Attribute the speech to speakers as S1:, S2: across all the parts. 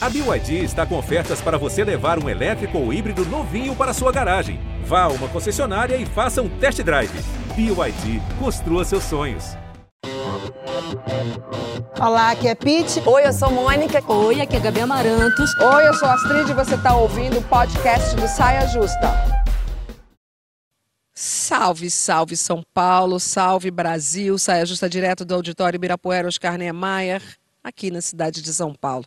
S1: A BYD está com ofertas para você levar um elétrico ou híbrido novinho para sua garagem. Vá a uma concessionária e faça um test drive. BYD, construa seus sonhos.
S2: Olá, aqui é Pete.
S3: Oi, eu sou Mônica.
S4: Oi, aqui é Gabi Amarantos.
S2: Oi, eu sou Astrid e você está ouvindo o podcast do Saia Justa.
S5: Salve, salve São Paulo, salve Brasil, saia justa direto do Auditório Ibirapuera Oscar Niemeyer, aqui na cidade de São Paulo.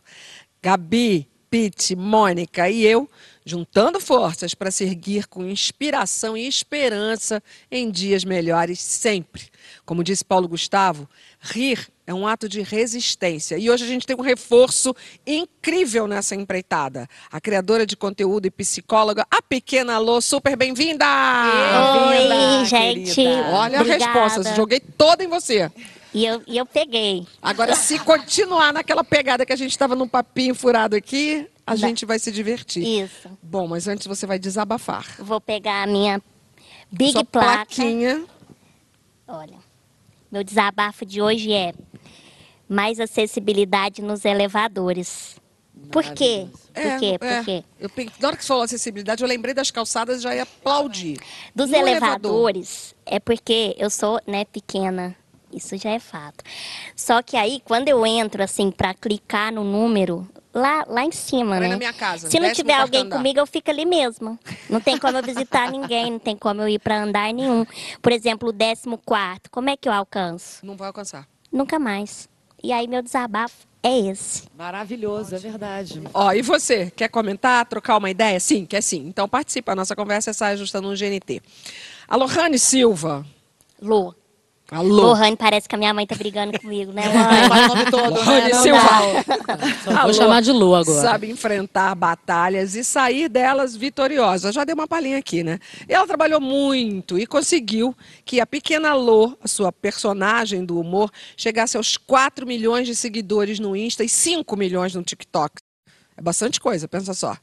S5: Gabi, Pete, Mônica e eu, juntando forças para seguir com inspiração e esperança em dias melhores sempre. Como disse Paulo Gustavo, rir é um ato de resistência. E hoje a gente tem um reforço incrível nessa empreitada. A criadora de conteúdo e psicóloga, a pequena Lô, super bem-vinda!
S6: Oi, gente.
S5: Olha
S6: Obrigada.
S5: a resposta, joguei toda em você.
S6: E eu, e eu peguei.
S5: Agora, se continuar naquela pegada que a gente estava num papinho furado aqui, a gente vai se divertir.
S6: Isso.
S5: Bom, mas antes você vai desabafar.
S6: Vou pegar a minha Big
S5: Sua
S6: Placa.
S5: plaquinha.
S6: Olha, meu desabafo de hoje é mais acessibilidade nos elevadores. Por quê? Por
S5: É,
S6: quê?
S5: é.
S6: Por quê?
S5: Eu, na hora que você falou acessibilidade, eu lembrei das calçadas e já ia aplaudir.
S6: Dos
S5: No elevador.
S6: elevadores, é porque eu sou, né, pequena. Isso já é fato. Só que aí, quando eu entro, assim, para clicar no número, lá, lá em cima,
S5: ir
S6: né?
S5: na minha casa,
S6: Se não tiver alguém
S5: andar.
S6: comigo, eu fico ali mesmo. Não tem como eu visitar ninguém, não tem como eu ir para andar nenhum. Por exemplo, o décimo quarto, como é que eu alcanço?
S5: Não vai alcançar.
S6: Nunca mais. E aí, meu desabafo é esse.
S3: Maravilhoso, é verdade.
S5: Ó, e você, quer comentar, trocar uma ideia? Sim, quer sim. Então participa, a nossa conversa é sai ajustando um GNT. A Lohane Silva.
S6: Lô.
S5: Alô.
S6: Lohane, parece que a minha mãe tá brigando comigo, né, mãe?
S3: Todo,
S5: Lohane
S3: né?
S4: Só vou
S5: Alô.
S4: chamar de Lu agora.
S5: Sabe enfrentar batalhas e sair delas vitoriosa. Já dei uma palhinha aqui, né? E ela trabalhou muito e conseguiu que a pequena Lô, a sua personagem do humor, chegasse aos 4 milhões de seguidores no Insta e 5 milhões no TikTok. É bastante coisa, pensa só.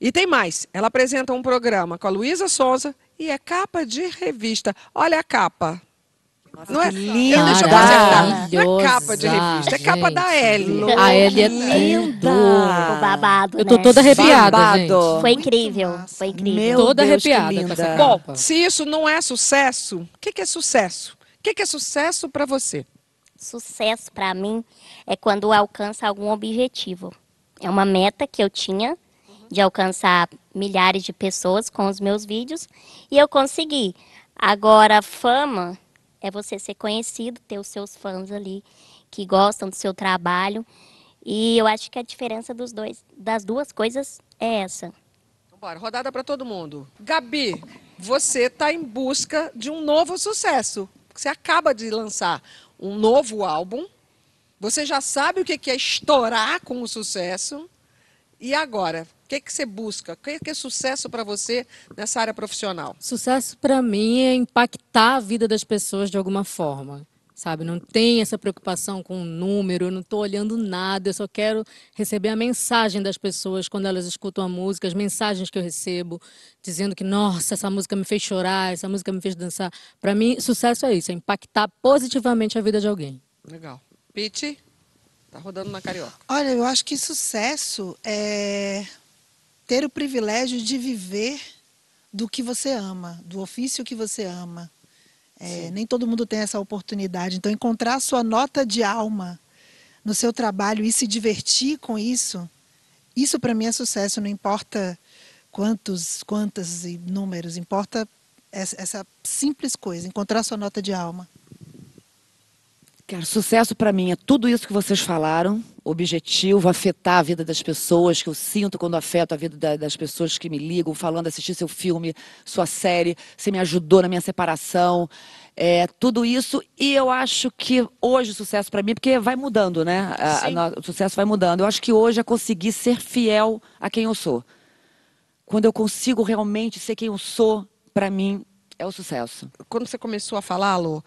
S5: E tem mais. Ela apresenta um programa com a Luísa Sonza e é capa de revista. Olha a capa. Não é,
S3: linda.
S5: Eu- deixa eu. Não é capa de revista, é capa da. Ellie.
S4: A Ellie é
S3: Linda.
S6: O babado,
S4: Eu tô
S6: né?
S4: toda arrepiada,
S3: Babado.
S4: gente.
S6: Foi incrível, foi incrível.
S3: Meu
S4: Toda
S3: Deus,
S4: arrepiada com
S3: linda.
S4: essa
S5: Bom, se isso não é sucesso, o que, que é sucesso? O que, que é sucesso para você?
S6: Sucesso para mim é quando alcança algum objetivo. É uma meta que eu tinha de alcançar milhares de pessoas com os meus vídeos e eu consegui. Agora, fama é você ser conhecido, ter os seus fãs ali que gostam do seu trabalho. E eu acho que a diferença dos dois, das duas coisas é essa.
S5: Bora, rodada para todo mundo. Gabi, você está em busca de um novo sucesso. Você acaba de lançar um novo álbum. Você já sabe o que é estourar com o sucesso. E agora, o que, que você busca? O que, que é sucesso para você nessa área profissional?
S4: Sucesso para mim é impactar a vida das pessoas de alguma forma. Sabe, não tem essa preocupação com o número, eu não estou olhando nada, eu só quero receber a mensagem das pessoas quando elas escutam a música, as mensagens que eu recebo, dizendo que, nossa, essa música me fez chorar, essa música me fez dançar. Para mim, sucesso é isso, é impactar positivamente a vida de alguém.
S5: Legal. Pete, tá rodando na carioca.
S7: Olha, eu acho que sucesso é ter o privilégio de viver do que você ama, do ofício que você ama. É, nem todo mundo tem essa oportunidade. Então, encontrar a sua nota de alma no seu trabalho e se divertir com isso, isso para mim é sucesso. Não importa quantos, quantas e números, importa essa simples coisa, encontrar a sua nota de alma.
S3: Cara, sucesso pra mim é tudo isso que vocês falaram, objetivo, afetar a vida das pessoas, que eu sinto quando afeto a vida da- das pessoas que me ligam, falando, assistir seu filme, sua série, você me ajudou na minha separação, é, tudo isso. E eu acho que hoje o sucesso pra mim, porque vai mudando, né? A- a o sucesso vai mudando. Eu acho que hoje é conseguir ser fiel a quem eu sou. Quando eu consigo realmente ser quem eu sou, pra mim é o sucesso.
S5: quando você começou a falar, Lô,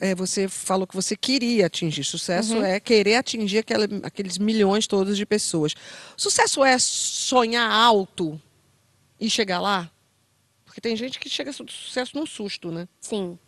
S5: é, você falou que você queria atingir. Sucesso é querer atingir aquela- aqueles milhões todos de pessoas. Sucesso é sonhar alto e chegar lá? Porque tem gente que chega ao sucesso num susto, né?
S6: Sim.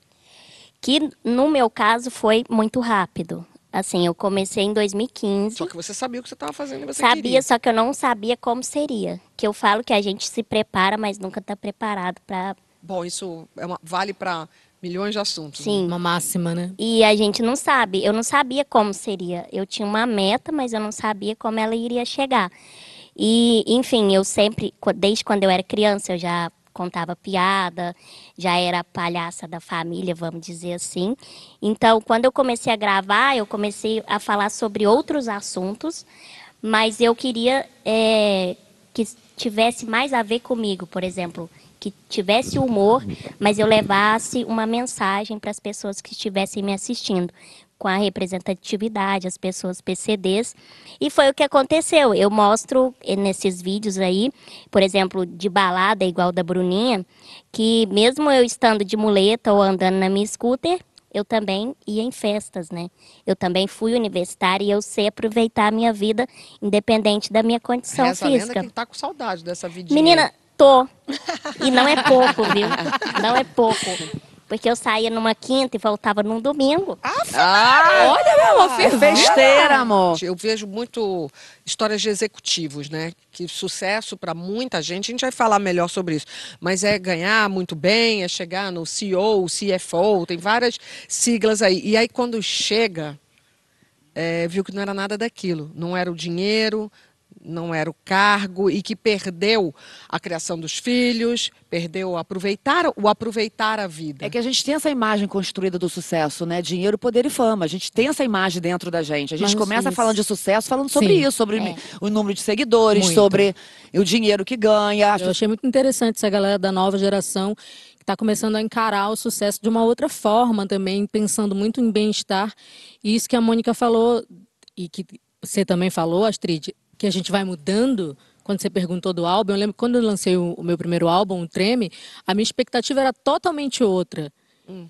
S6: Que no meu caso foi muito rápido. Assim, eu comecei em 2015.
S5: Só que você sabia o que você estava fazendo você
S6: sabia,
S5: queria.
S6: só que eu não sabia como seria. Que eu falo que a gente se prepara, mas nunca está preparado para.
S5: Bom, isso é uma- vale para milhões de assuntos. né?
S6: Sim.
S4: Uma máxima, né?
S6: E a gente não sabe. Eu não sabia como seria. Eu tinha uma meta, mas eu não sabia como ela iria chegar. E, enfim, eu sempre, desde quando eu era criança, eu já contava piada, já era a palhaça da família, vamos dizer assim. Então, quando eu comecei a gravar, eu comecei a falar sobre outros assuntos, mas eu queria eh, que tivesse mais a ver comigo, por exemplo, que tivesse humor, mas eu levasse uma mensagem para as pessoas que estivessem me assistindo, com a representatividade, as pessoas PCDs. E foi o que aconteceu. Eu mostro eh, nesses vídeos aí, por exemplo, de balada igual da Bruninha, que mesmo eu estando de muleta ou andando na minha scooter, eu também ia em festas, né? Eu também fui universitária e eu sei aproveitar a minha vida, independente da minha condição
S5: Reza a lenda
S6: física.
S5: que tá com saudade dessa vidinha.
S6: Menina, tô. E não é pouco, viu? Não é pouco. Porque eu saía numa quinta e voltava num domingo.
S3: Ah, olha, meu amor, fiz besteira, amor.
S5: Eu vejo muito histórias de executivos, né? Que sucesso para muita gente, a gente vai falar melhor sobre isso. Mas é ganhar muito bem, é chegar no CEO, CFO, tem várias siglas aí. E aí quando chega, é, viu que não era nada daquilo. Não era o dinheiro, não era o cargo e que perdeu a criação dos filhos, perdeu aproveitar, o aproveitar a vida.
S3: É que a gente tem essa imagem construída do sucesso, né? Dinheiro, poder e fama. A gente tem essa imagem dentro da gente. A gente
S4: Mas
S3: começa
S4: isso-
S3: falando de sucesso, falando sobre
S4: Sim.
S3: isso, sobre
S6: É.
S3: o número de seguidores,
S4: Muito.
S3: sobre o dinheiro que ganha.
S4: Eu achei muito interessante essa galera da nova geração que está começando a encarar o sucesso de uma outra forma também, pensando muito em bem-estar. E isso que a Mônica falou, e que você também falou, Astrid, que a gente vai mudando. Quando você perguntou do álbum, eu lembro que quando eu lancei o, o meu primeiro álbum, o Treme, a minha expectativa era totalmente outra.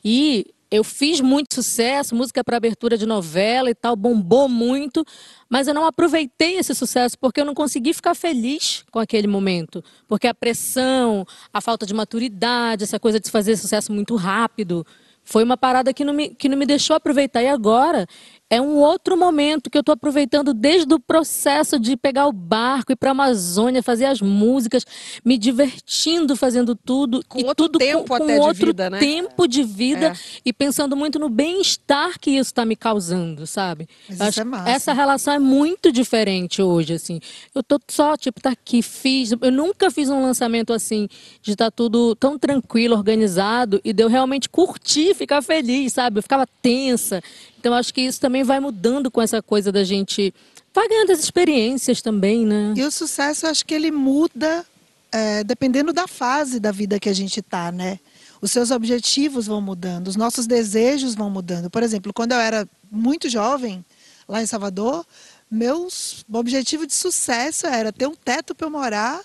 S4: E eu fiz muito sucesso, música para abertura de novela e tal, bombou muito, mas eu não aproveitei esse sucesso porque eu não consegui ficar feliz com aquele momento. Porque a pressão, a falta de maturidade, essa coisa de fazer sucesso muito rápido, foi uma parada que não me, que não me deixou aproveitar. E agora é um outro momento que eu estou aproveitando desde o processo de pegar o barco, ir para a Amazônia, fazer as músicas, me divertindo fazendo tudo.
S5: Com
S4: e
S5: outro
S4: tudo
S5: tempo
S4: com, com
S5: até de
S4: outro
S5: vida, né?
S4: tempo de vida
S5: É.
S4: e pensando muito no bem-estar que isso está me causando, sabe?
S7: Isso é.
S4: Essa relação é muito diferente hoje, assim. Eu tô só, tipo, tá aqui, fiz. Eu nunca fiz um lançamento assim, de estar tudo tão tranquilo, organizado, e de eu realmente curtir, ficar feliz, sabe? Eu ficava tensa. Então, acho que isso também vai mudando com essa coisa da gente. Vai ganhando as experiências também, né?
S7: E o sucesso, acho que ele muda é, dependendo da fase da vida que a gente está, né? Os seus objetivos vão mudando, os nossos desejos vão mudando. Por exemplo, quando eu era muito jovem, lá em Salvador, meus objetivo de sucesso era ter um teto para eu morar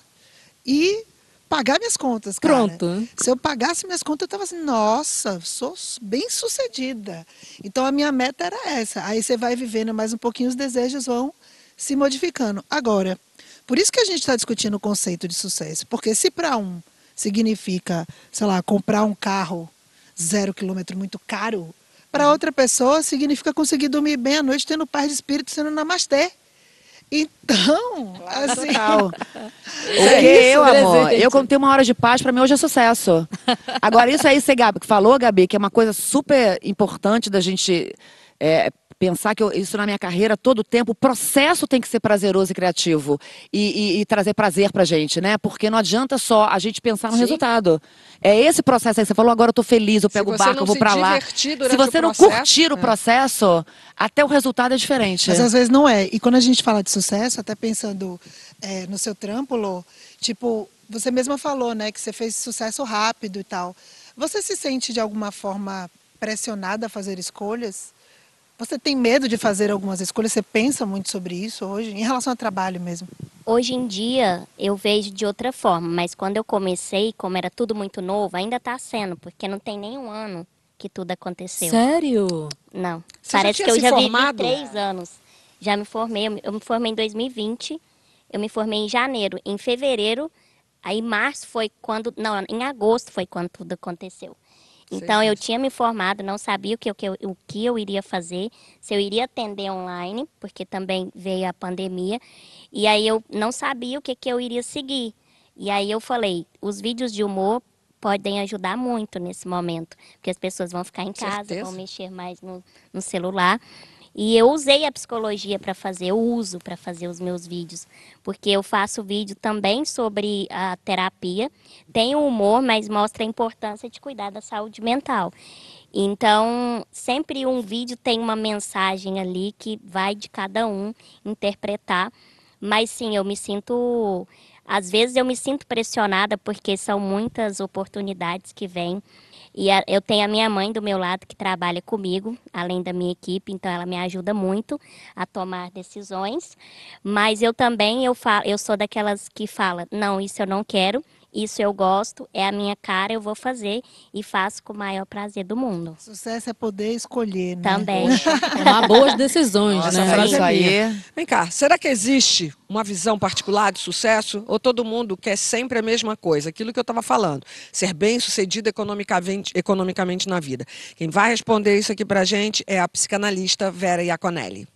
S7: e pagar minhas contas, cara.
S4: Pronto.
S7: Se eu pagasse minhas contas, eu tava assim, nossa, sou bem sucedida. Então a minha meta era essa. Aí você vai vivendo mais um pouquinho, os desejos vão se modificando. Agora, por isso que a gente está discutindo o conceito de sucesso. Porque se para um significa, sei lá, comprar um carro zero quilômetro muito caro, para outra pessoa significa conseguir dormir bem à noite, tendo paz de espírito, sendo namastê. Então, assim,
S3: Total.
S4: É
S3: Porque eu, amor, eu quando tenho uma hora de paz, pra mim hoje é sucesso. Agora, isso aí, você, Gabi, que falou, Gabi, que é uma coisa super importante da gente é, pensar que eu- isso na minha carreira, todo o tempo, o processo tem que ser prazeroso e criativo. E, e- e trazer prazer pra gente, né? Porque não adianta só a gente pensar no
S5: Sim.
S3: resultado. É esse processo aí, você falou, agora eu tô feliz, eu pego o
S5: você
S3: barco,
S5: não
S3: eu vou pra lá. Se você não
S5: processo,
S3: curtir o
S5: é.
S3: processo, até o resultado é diferente.
S7: Mas às vezes não é. E quando a gente fala de sucesso, até pensando é, no seu trampo, Lô, tipo, você mesma falou, né, que você fez sucesso rápido e tal. Você se sente de alguma forma pressionada a fazer escolhas? Você tem medo de fazer algumas escolhas? Você pensa muito sobre isso hoje, em relação ao trabalho mesmo?
S6: Hoje em dia eu vejo de outra forma, mas quando eu comecei, como era tudo muito novo, ainda está sendo, porque não tem nenhum ano que tudo aconteceu.
S4: Sério?
S6: Não.
S5: Você já
S6: Parece
S5: tinha
S6: que eu
S5: se
S6: já
S5: formado?
S6: vivi três anos. Já me formei, eu me- eu me formei em 2020, eu me formei em janeiro. Em fevereiro, aí março foi quando, não, em agosto foi quando tudo aconteceu. Então eu tinha me formado, não sabia o que, eu- que eu, o que eu iria fazer, se eu iria atender online, porque também veio a pandemia, e aí eu não sabia o que, que eu iria seguir. E aí eu falei, os vídeos de humor podem ajudar muito nesse momento, porque as pessoas vão ficar em casa,
S5: Certeza.
S6: vão mexer mais no, no celular. E eu usei a psicologia para fazer, eu uso para fazer os meus vídeos, porque eu faço vídeo também sobre a terapia, tem o humor, mas mostra a importância de cuidar da saúde mental. Então, sempre um vídeo tem uma mensagem ali que vai de cada um interpretar. Mas sim, eu me sinto. Às vezes eu me sinto pressionada porque são muitas oportunidades que vêm. E a- eu tenho a minha mãe do meu lado que trabalha comigo, além da minha equipe, então ela me ajuda muito a tomar decisões. Mas eu também eu falo, eu sou daquelas que fala, não, isso eu não quero, isso eu gosto, é a minha cara, eu vou fazer e faço com o maior prazer do mundo.
S7: Sucesso é poder escolher, né?
S6: Também.
S4: Tomar boas decisões,
S3: Nossa,
S4: né?
S3: isso aí.
S5: Vem cá, será que existe uma visão particular de sucesso? Ou todo mundo quer sempre a mesma coisa? Aquilo que eu estava falando, ser bem sucedido economicamente, economicamente na vida. Quem vai responder isso aqui pra gente é a psicanalista Vera Iaconelli.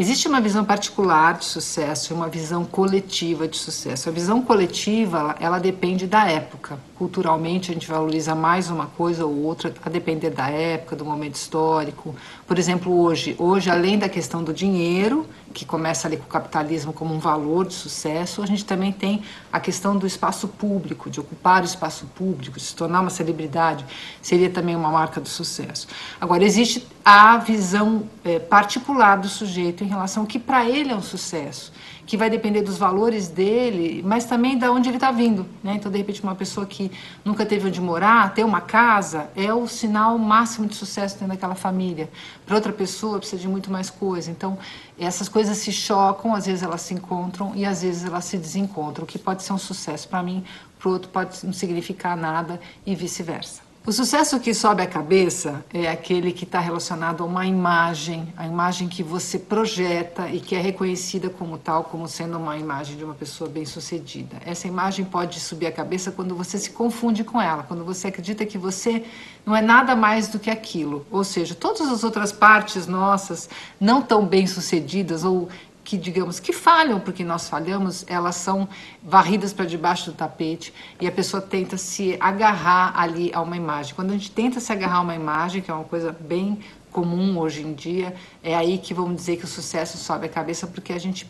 S8: Existe uma visão particular de sucesso e uma visão coletiva de sucesso. A visão coletiva, ela, ela depende da época. Culturalmente, a gente valoriza mais uma coisa ou outra, a depender da época, do momento histórico. Por exemplo, hoje, hoje além da questão do dinheiro, que começa ali com o capitalismo como um valor de sucesso, a gente também tem a questão do espaço público, de ocupar o espaço público, de se tornar uma celebridade, seria também uma marca do sucesso. Agora, existe a visão eh, particular do sujeito em relação ao que para ele é um sucesso, que vai depender dos valores dele, mas também de onde ele está vindo. Né? Então, de repente, uma pessoa que nunca teve onde morar, ter uma casa, é o sinal máximo de sucesso dentro daquela família. Para outra pessoa, precisa de muito mais coisa. Então, essas coisas se chocam, às vezes elas se encontram e às vezes elas se desencontram. O que pode ser um sucesso para mim, para o outro pode não significar nada e vice-versa. O sucesso que sobe a cabeça é aquele que está relacionado a uma imagem, a imagem que você projeta e que é reconhecida como tal, como sendo uma imagem de uma pessoa bem-sucedida. Essa imagem pode subir a cabeça quando você se confunde com ela, quando você acredita que você não é nada mais do que aquilo. Ou seja, todas as outras partes nossas não tão bem-sucedidas ou que digamos que falham porque nós falhamos, elas são varridas para debaixo do tapete e a pessoa tenta se agarrar ali a uma imagem. Quando a gente tenta se agarrar a uma imagem, que é uma coisa bem comum hoje em dia, é aí que vamos dizer que o sucesso sobe a cabeça porque a gente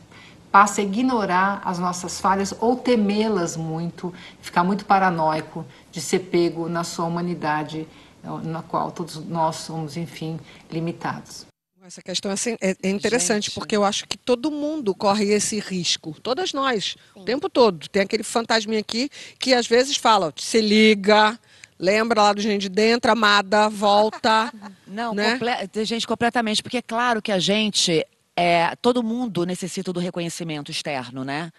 S8: passa a ignorar as nossas falhas ou temê-las muito, ficar muito paranoico de ser pego na sua humanidade, na qual todos nós somos, enfim, limitados.
S5: Essa questão assim, é, é interessante,
S3: Gente.
S5: porque eu acho que todo mundo corre esse risco. Todas nós, o tempo todo. Tem aquele fantasminha aqui que às vezes fala, se liga, lembra lá do gente de dentro, amada, volta.
S3: Não,
S5: Né?
S3: comple- gente, completamente. Porque é claro que a gente, é, todo mundo necessita do reconhecimento externo, né?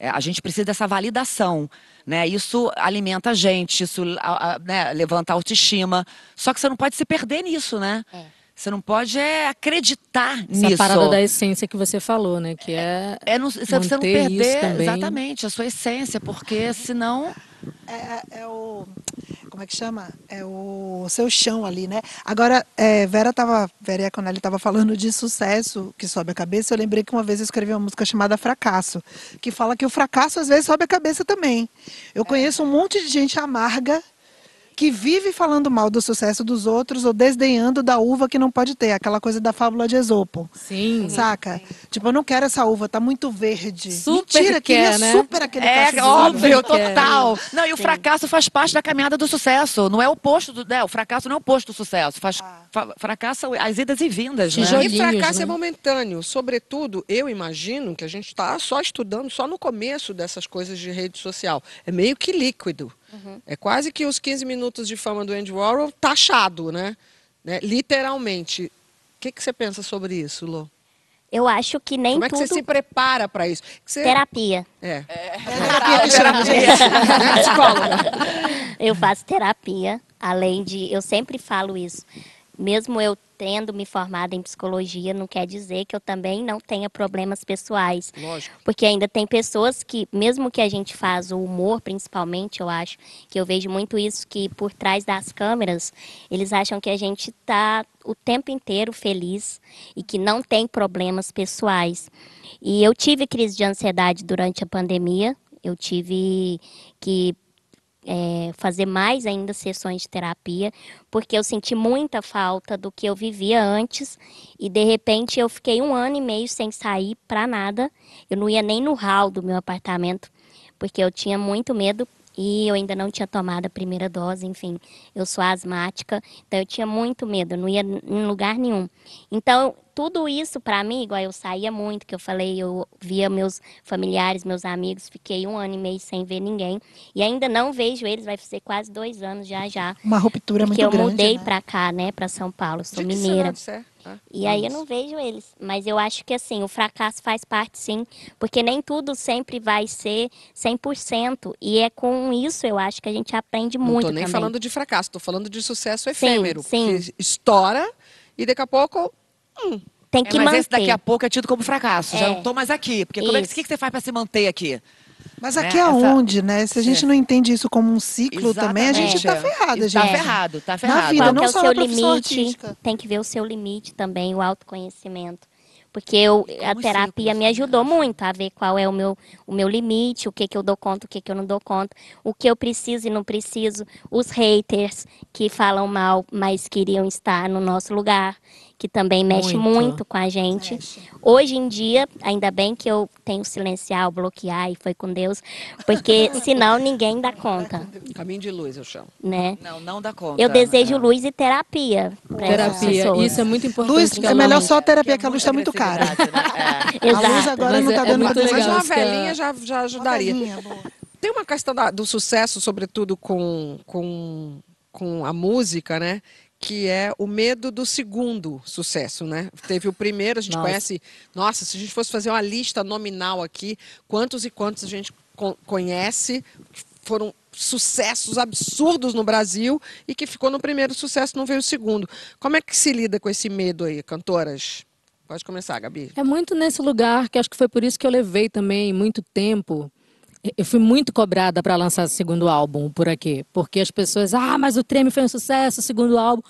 S3: É, a gente precisa dessa validação, né? Isso alimenta a gente, isso a- a- né, levanta a autoestima. Só que você não pode se perder nisso, né? Você não pode é, acreditar
S4: Essa
S3: nisso.
S4: parada da essência que você falou, né? Que é.
S3: É não, você você não perder exatamente a sua essência, porque senão
S7: É, é- é o. Como é que chama? É o seu chão ali, né? Agora, é, Vera tava. Vera Iaconelli estava falando de sucesso que sobe a cabeça. Eu lembrei que uma vez eu escrevi uma música chamada Fracasso, que fala que o fracasso às vezes sobe a cabeça também. Eu conheço um monte de gente amarga que vive falando mal do sucesso dos outros ou desdenhando da uva que não pode ter, aquela coisa da fábula de Esopo.
S4: Sim.
S7: Saca? Tipo, eu não quero essa uva, tá muito verde.
S4: Super
S7: Mentira,
S4: quer,
S7: queria
S4: né?
S7: super aquele
S3: É óbvio, total. Não, e o fracasso faz parte da caminhada do sucesso. Não é o oposto do. Né, o fracasso não é o oposto do sucesso. Faz, fa- fracasso as idas e vindas, né?
S5: E fracasso
S4: né?
S5: é momentâneo. Sobretudo, eu imagino que a gente está só estudando só no começo dessas coisas de rede social. É meio que líquido. É quase que os 15 minutos de fama do Andy Warhol taxado, né? Né? Literalmente. O que, que você pensa sobre isso, Lô?
S6: Eu acho que nem
S5: Como é que
S6: tudo
S5: você se prepara para isso? Você...
S6: terapia.
S5: É.
S7: Terapia que chama, gente.
S5: Né, psicóloga?
S6: Eu faço terapia, além de. Eu sempre falo isso. Mesmo eu tendo me formado em psicologia, não quer dizer que eu também não tenha problemas pessoais.
S5: Lógico.
S6: Porque ainda tem pessoas que, mesmo que a gente faz o humor, principalmente, eu acho, que eu vejo muito isso, que por trás das câmeras, eles acham que a gente está o tempo inteiro feliz e que não tem problemas pessoais. E eu tive crise de ansiedade durante a pandemia, eu tive que é, fazer mais ainda sessões de terapia, porque eu senti muita falta do que eu vivia antes e de repente eu fiquei um ano e meio sem sair para nada. Eu não ia nem no hall do meu apartamento, porque eu tinha muito medo e eu ainda não tinha tomado a primeira dose, enfim, eu sou asmática, então eu tinha muito medo, eu não ia em lugar nenhum. Então, tudo isso para mim, igual eu saía muito, que eu falei, eu via meus familiares, meus amigos, fiquei um ano e meio sem ver ninguém e ainda não vejo eles, vai ser quase dois anos já já.
S7: Uma ruptura
S6: porque
S7: muito
S6: eu
S7: grande.
S6: mudei
S7: né?
S6: para cá, né, para São Paulo, sou
S5: De que
S6: mineira.
S5: cidade é?
S6: E aí eu não vejo eles. Mas eu acho que assim, o fracasso faz parte sim. Porque nem tudo sempre vai ser 100%. E é com isso eu acho que a gente aprende
S5: Não
S6: muito
S5: tô nem
S6: também.
S5: falando de fracasso, tô falando de sucesso
S6: Sim,
S5: efêmero.
S6: sim.
S5: Que estoura e daqui a pouco.
S6: Tem
S3: É,
S6: que
S3: mas
S6: manter.
S3: esse daqui a pouco é tido como fracasso. Já
S6: É.
S3: não tô mais aqui. Porque como é que que você faz para se manter aqui?
S7: Mas
S3: né?
S7: aqui
S3: Essa-
S7: aonde, né? Se a gente não entende isso como um ciclo também, a gente tá
S3: Exatamente.
S7: ferrado,
S3: Tá
S7: gente.
S3: ferrado, tá
S7: Na
S3: ferrado.
S7: vida,
S6: Qual
S7: não
S6: é o
S7: só
S6: seu
S7: na profissão
S6: limite? Tem que ver o seu limite também, o autoconhecimento. Porque eu, a terapia me
S3: né,
S6: ajudou muito a ver qual é o meu, o meu limite, o que, que eu dou conta, o que, que eu não dou conta, o que eu preciso e não preciso, os haters que falam mal, mas queriam estar no nosso lugar, que também mexe
S4: Muito.
S6: muito, com a gente. Hoje em dia, ainda bem que eu tenho silenciar, bloquear e foi com Deus, porque senão ninguém dá conta,
S5: Caminho de luz, eu chamo.
S6: né?
S3: Não, não dá conta.
S6: Eu desejo
S3: É.
S6: luz e terapia para essas
S4: Terapia,
S6: pessoas.
S4: isso é muito importante.
S7: Luz, é melhor só a terapia,
S3: Que
S7: que a luz tá muito cara.
S3: né? É.
S7: A luz agora
S4: Mas
S7: não tá
S4: é- é
S7: dando
S4: muito
S7: pra
S5: Mas
S4: legal.
S5: uma velhinha já, já ajudaria.
S7: velhinha.
S5: Tem uma questão da- do sucesso, sobretudo com, com, com a música, né? Que é o medo do segundo sucesso, né? Teve o primeiro, a gente
S4: Nossa.
S5: conhece. Nossa, se a gente fosse fazer uma lista nominal aqui, quantos e quantos a gente co- conhece que foram sucessos absurdos no Brasil e que ficou no primeiro sucesso, não veio o segundo. Como é que se lida com esse medo aí, cantoras? Pode começar, Gabi.
S4: É muito nesse lugar que acho que foi por isso que eu levei também muito tempo. Eu fui muito cobrada para lançar o segundo álbum por aqui, porque as pessoas, ah, mas o Treme foi um sucesso, o segundo álbum.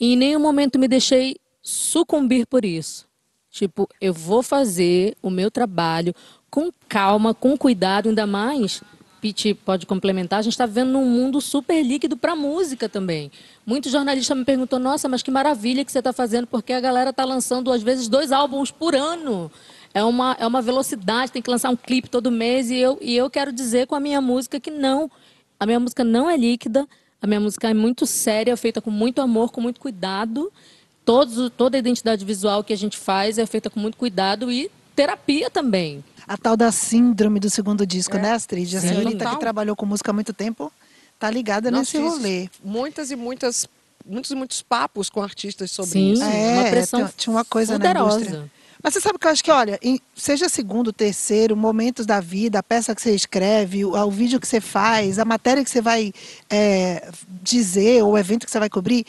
S4: E em nenhum momento me deixei sucumbir por isso. Tipo, eu vou fazer o meu trabalho com calma, com cuidado, ainda mais. Pete pode complementar. A gente está vivendo num mundo super líquido para música também. Muitos jornalistas me perguntam: Nossa, mas que maravilha que você está fazendo, porque a galera está lançando às vezes dois álbuns por ano. É uma, é uma velocidade, tem que lançar um clipe todo mês. E eu, e eu quero dizer com a minha música que não. A minha música não é líquida. A minha música é muito séria, feita com muito amor, com muito cuidado. Todos, toda a identidade visual que a gente faz é feita com muito cuidado e terapia também.
S7: A tal da síndrome do segundo disco,
S5: É.
S7: né, Astrid? A
S5: Sim.
S7: senhorita
S5: Total.
S7: que trabalhou com música há muito tempo tá ligada
S5: Nossa,
S7: nesse rolê.
S5: Muitas e muitas, muitos e muitos papos com artistas sobre
S4: Sim,
S5: isso.
S7: É,
S4: uma pressão
S7: tinha- uma coisa na
S4: poderosa.
S7: indústria. Mas você sabe que eu acho que, olha, seja segundo, terceiro, momentos da vida, a peça que você escreve, o, o vídeo que você faz, a matéria que você vai é, dizer, ou o evento que você vai cobrir,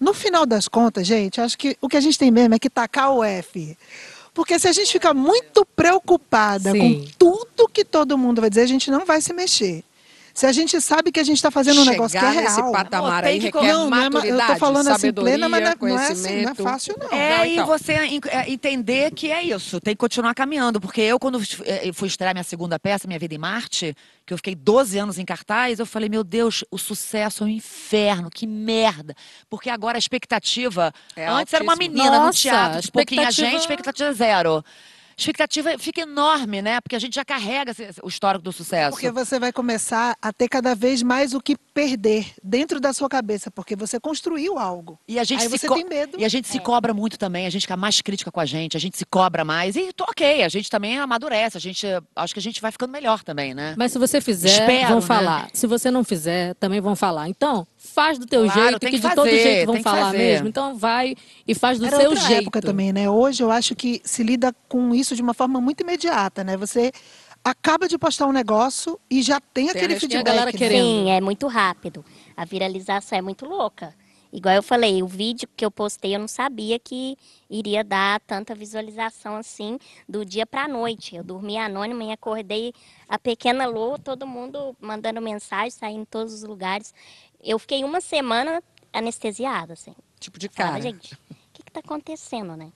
S7: no final das contas, gente, acho que o que a gente tem mesmo é que tacar o F. Porque se a gente fica muito preocupada
S4: Sim.
S7: com tudo que todo mundo vai dizer, a gente não vai se mexer. Se a gente sabe que a gente está fazendo um negócio que é
S5: Chegar nesse
S7: real.
S5: patamar aí requer
S7: Não, não é eu tô falando assim plena, mas não é, não é, assim, não é fácil, não.
S3: É,
S5: Não,
S3: e
S5: então.
S3: você en- é, entender que é isso, tem que continuar caminhando. Porque eu, quando eh, fui estrear minha segunda peça, Minha Vida em Marte, que eu fiquei 12 anos em cartaz, eu falei, meu Deus, o sucesso é um inferno, que merda. Porque agora a expectativa.
S5: É
S3: antes era uma menina no
S4: Nossa,
S3: teatro, de pouquinha
S4: expectativa-
S3: gente, expectativa zero. Expectativa fica enorme, né? Porque a gente já carrega o histórico do sucesso.
S7: Porque você vai começar a ter cada vez mais o que perder dentro da sua cabeça, porque você construiu algo.
S3: E a gente
S7: Aí
S3: se
S7: você
S3: co-
S7: tem medo.
S3: E a gente se cobra muito também, a gente fica mais crítica com a gente, a gente se cobra mais. E tô ok, a gente também amadurece, a gente acho que a gente vai ficando melhor também, né?
S4: Mas se você fizer,
S3: Espero,
S4: vão
S3: né?
S4: falar. Se você não fizer, também vão falar. Então, faz do teu
S3: Claro,
S4: jeito,
S3: tem
S4: que,
S3: que
S4: de todo
S3: fazer,
S4: jeito vão
S3: tem
S4: falar
S3: fazer.
S4: mesmo. Então vai e faz do
S7: Era
S4: seu
S7: outra
S4: jeito.
S7: época também, né? Hoje eu acho que se lida com isso de uma forma muito imediata, né? Você acaba de postar um negócio e já tem aquele
S5: a
S7: feedback.
S4: galera
S7: né?
S4: querendo.
S6: Sim, é muito rápido. A viralização é muito louca. Igual eu falei, o vídeo que eu postei eu não sabia que iria dar tanta visualização assim do dia para a noite. Eu dormi anônima e acordei a pequena Lô, todo mundo mandando mensagem, saindo em todos os lugares. Eu fiquei uma semana anestesiada, assim.
S5: Tipo de
S6: Falava,
S5: cara.
S6: gente, o que está acontecendo, né?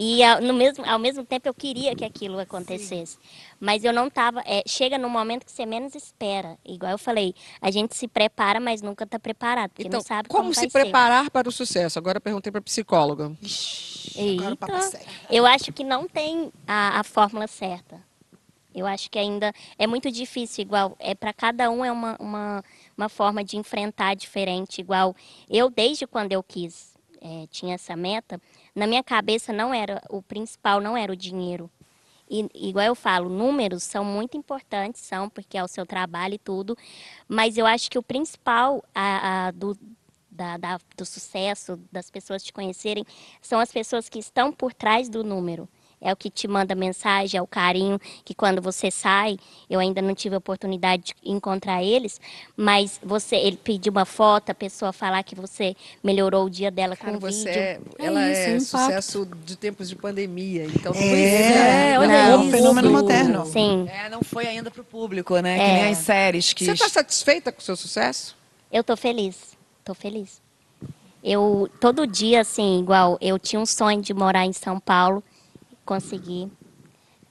S6: E ao, no mesmo, ao mesmo tempo eu queria que aquilo acontecesse. Mas eu não estava. chega no momento que você menos espera. Igual eu falei, a gente se prepara, mas nunca está preparado, porque
S5: Então,
S6: não sabe
S5: como,
S6: como,
S5: se preparar para o sucesso? Agora perguntei para a psicóloga.
S6: ser.
S7: Agora o é.
S6: Eu acho que não tem a, a fórmula certa. Eu acho que ainda é muito difícil, igual, é para cada um é uma, uma, uma forma de enfrentar diferente, igual eu desde quando eu quis, é, tinha essa meta, na minha cabeça não era, o principal não era o dinheiro. E, igual eu falo, números são muito importantes, são, porque é o seu trabalho e tudo, mas eu acho que o principal a, a, do, da, da- do sucesso, das pessoas te conhecerem, são as pessoas que estão por trás do número. É o que te manda mensagem, é o carinho, que quando você sai, eu ainda não tive a oportunidade de encontrar eles, mas você, ele pedir uma foto, a pessoa falar que você melhorou o dia dela
S5: Cara,
S6: com o
S5: você
S6: vídeo.
S5: é, ela
S4: isso,
S5: é
S4: o impacto.
S5: sucesso de tempos de pandemia. Então,
S7: É,
S5: isso.
S4: olha
S7: é um
S4: isso.
S7: fenômeno moderno.
S6: Sim,
S3: É, não foi ainda pro público, né? Que
S6: É.
S3: nem as séries que.
S5: Você está satisfeita com o seu sucesso?
S6: eu tô feliz, tô feliz. Eu, todo dia, assim, igual, eu tinha um sonho de morar em São Paulo, consegui.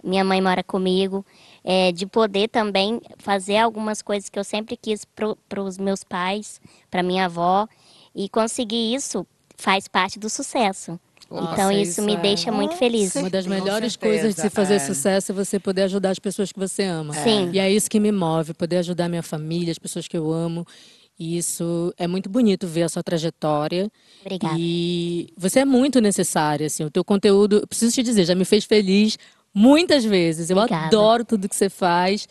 S6: Minha mãe mora comigo, é, de poder também fazer algumas coisas que eu sempre quis para os meus pais, para minha avó, e conseguir isso faz parte do sucesso.
S4: Nossa,
S6: então isso,
S4: isso
S6: me
S4: é-
S6: deixa muito feliz.
S4: Uma das melhores
S3: certeza,
S4: coisas de se fazer
S3: é.
S4: sucesso é você poder ajudar as pessoas que você ama.
S6: Sim.
S4: E é isso que me move, poder ajudar minha família, as pessoas que eu amo. E isso é muito bonito ver a sua trajetória.
S6: Obrigada.
S4: E você é muito necessária, assim, o teu conteúdo, eu preciso te dizer, já me fez feliz muitas vezes. Eu
S6: Obrigada.
S4: adoro tudo que você faz.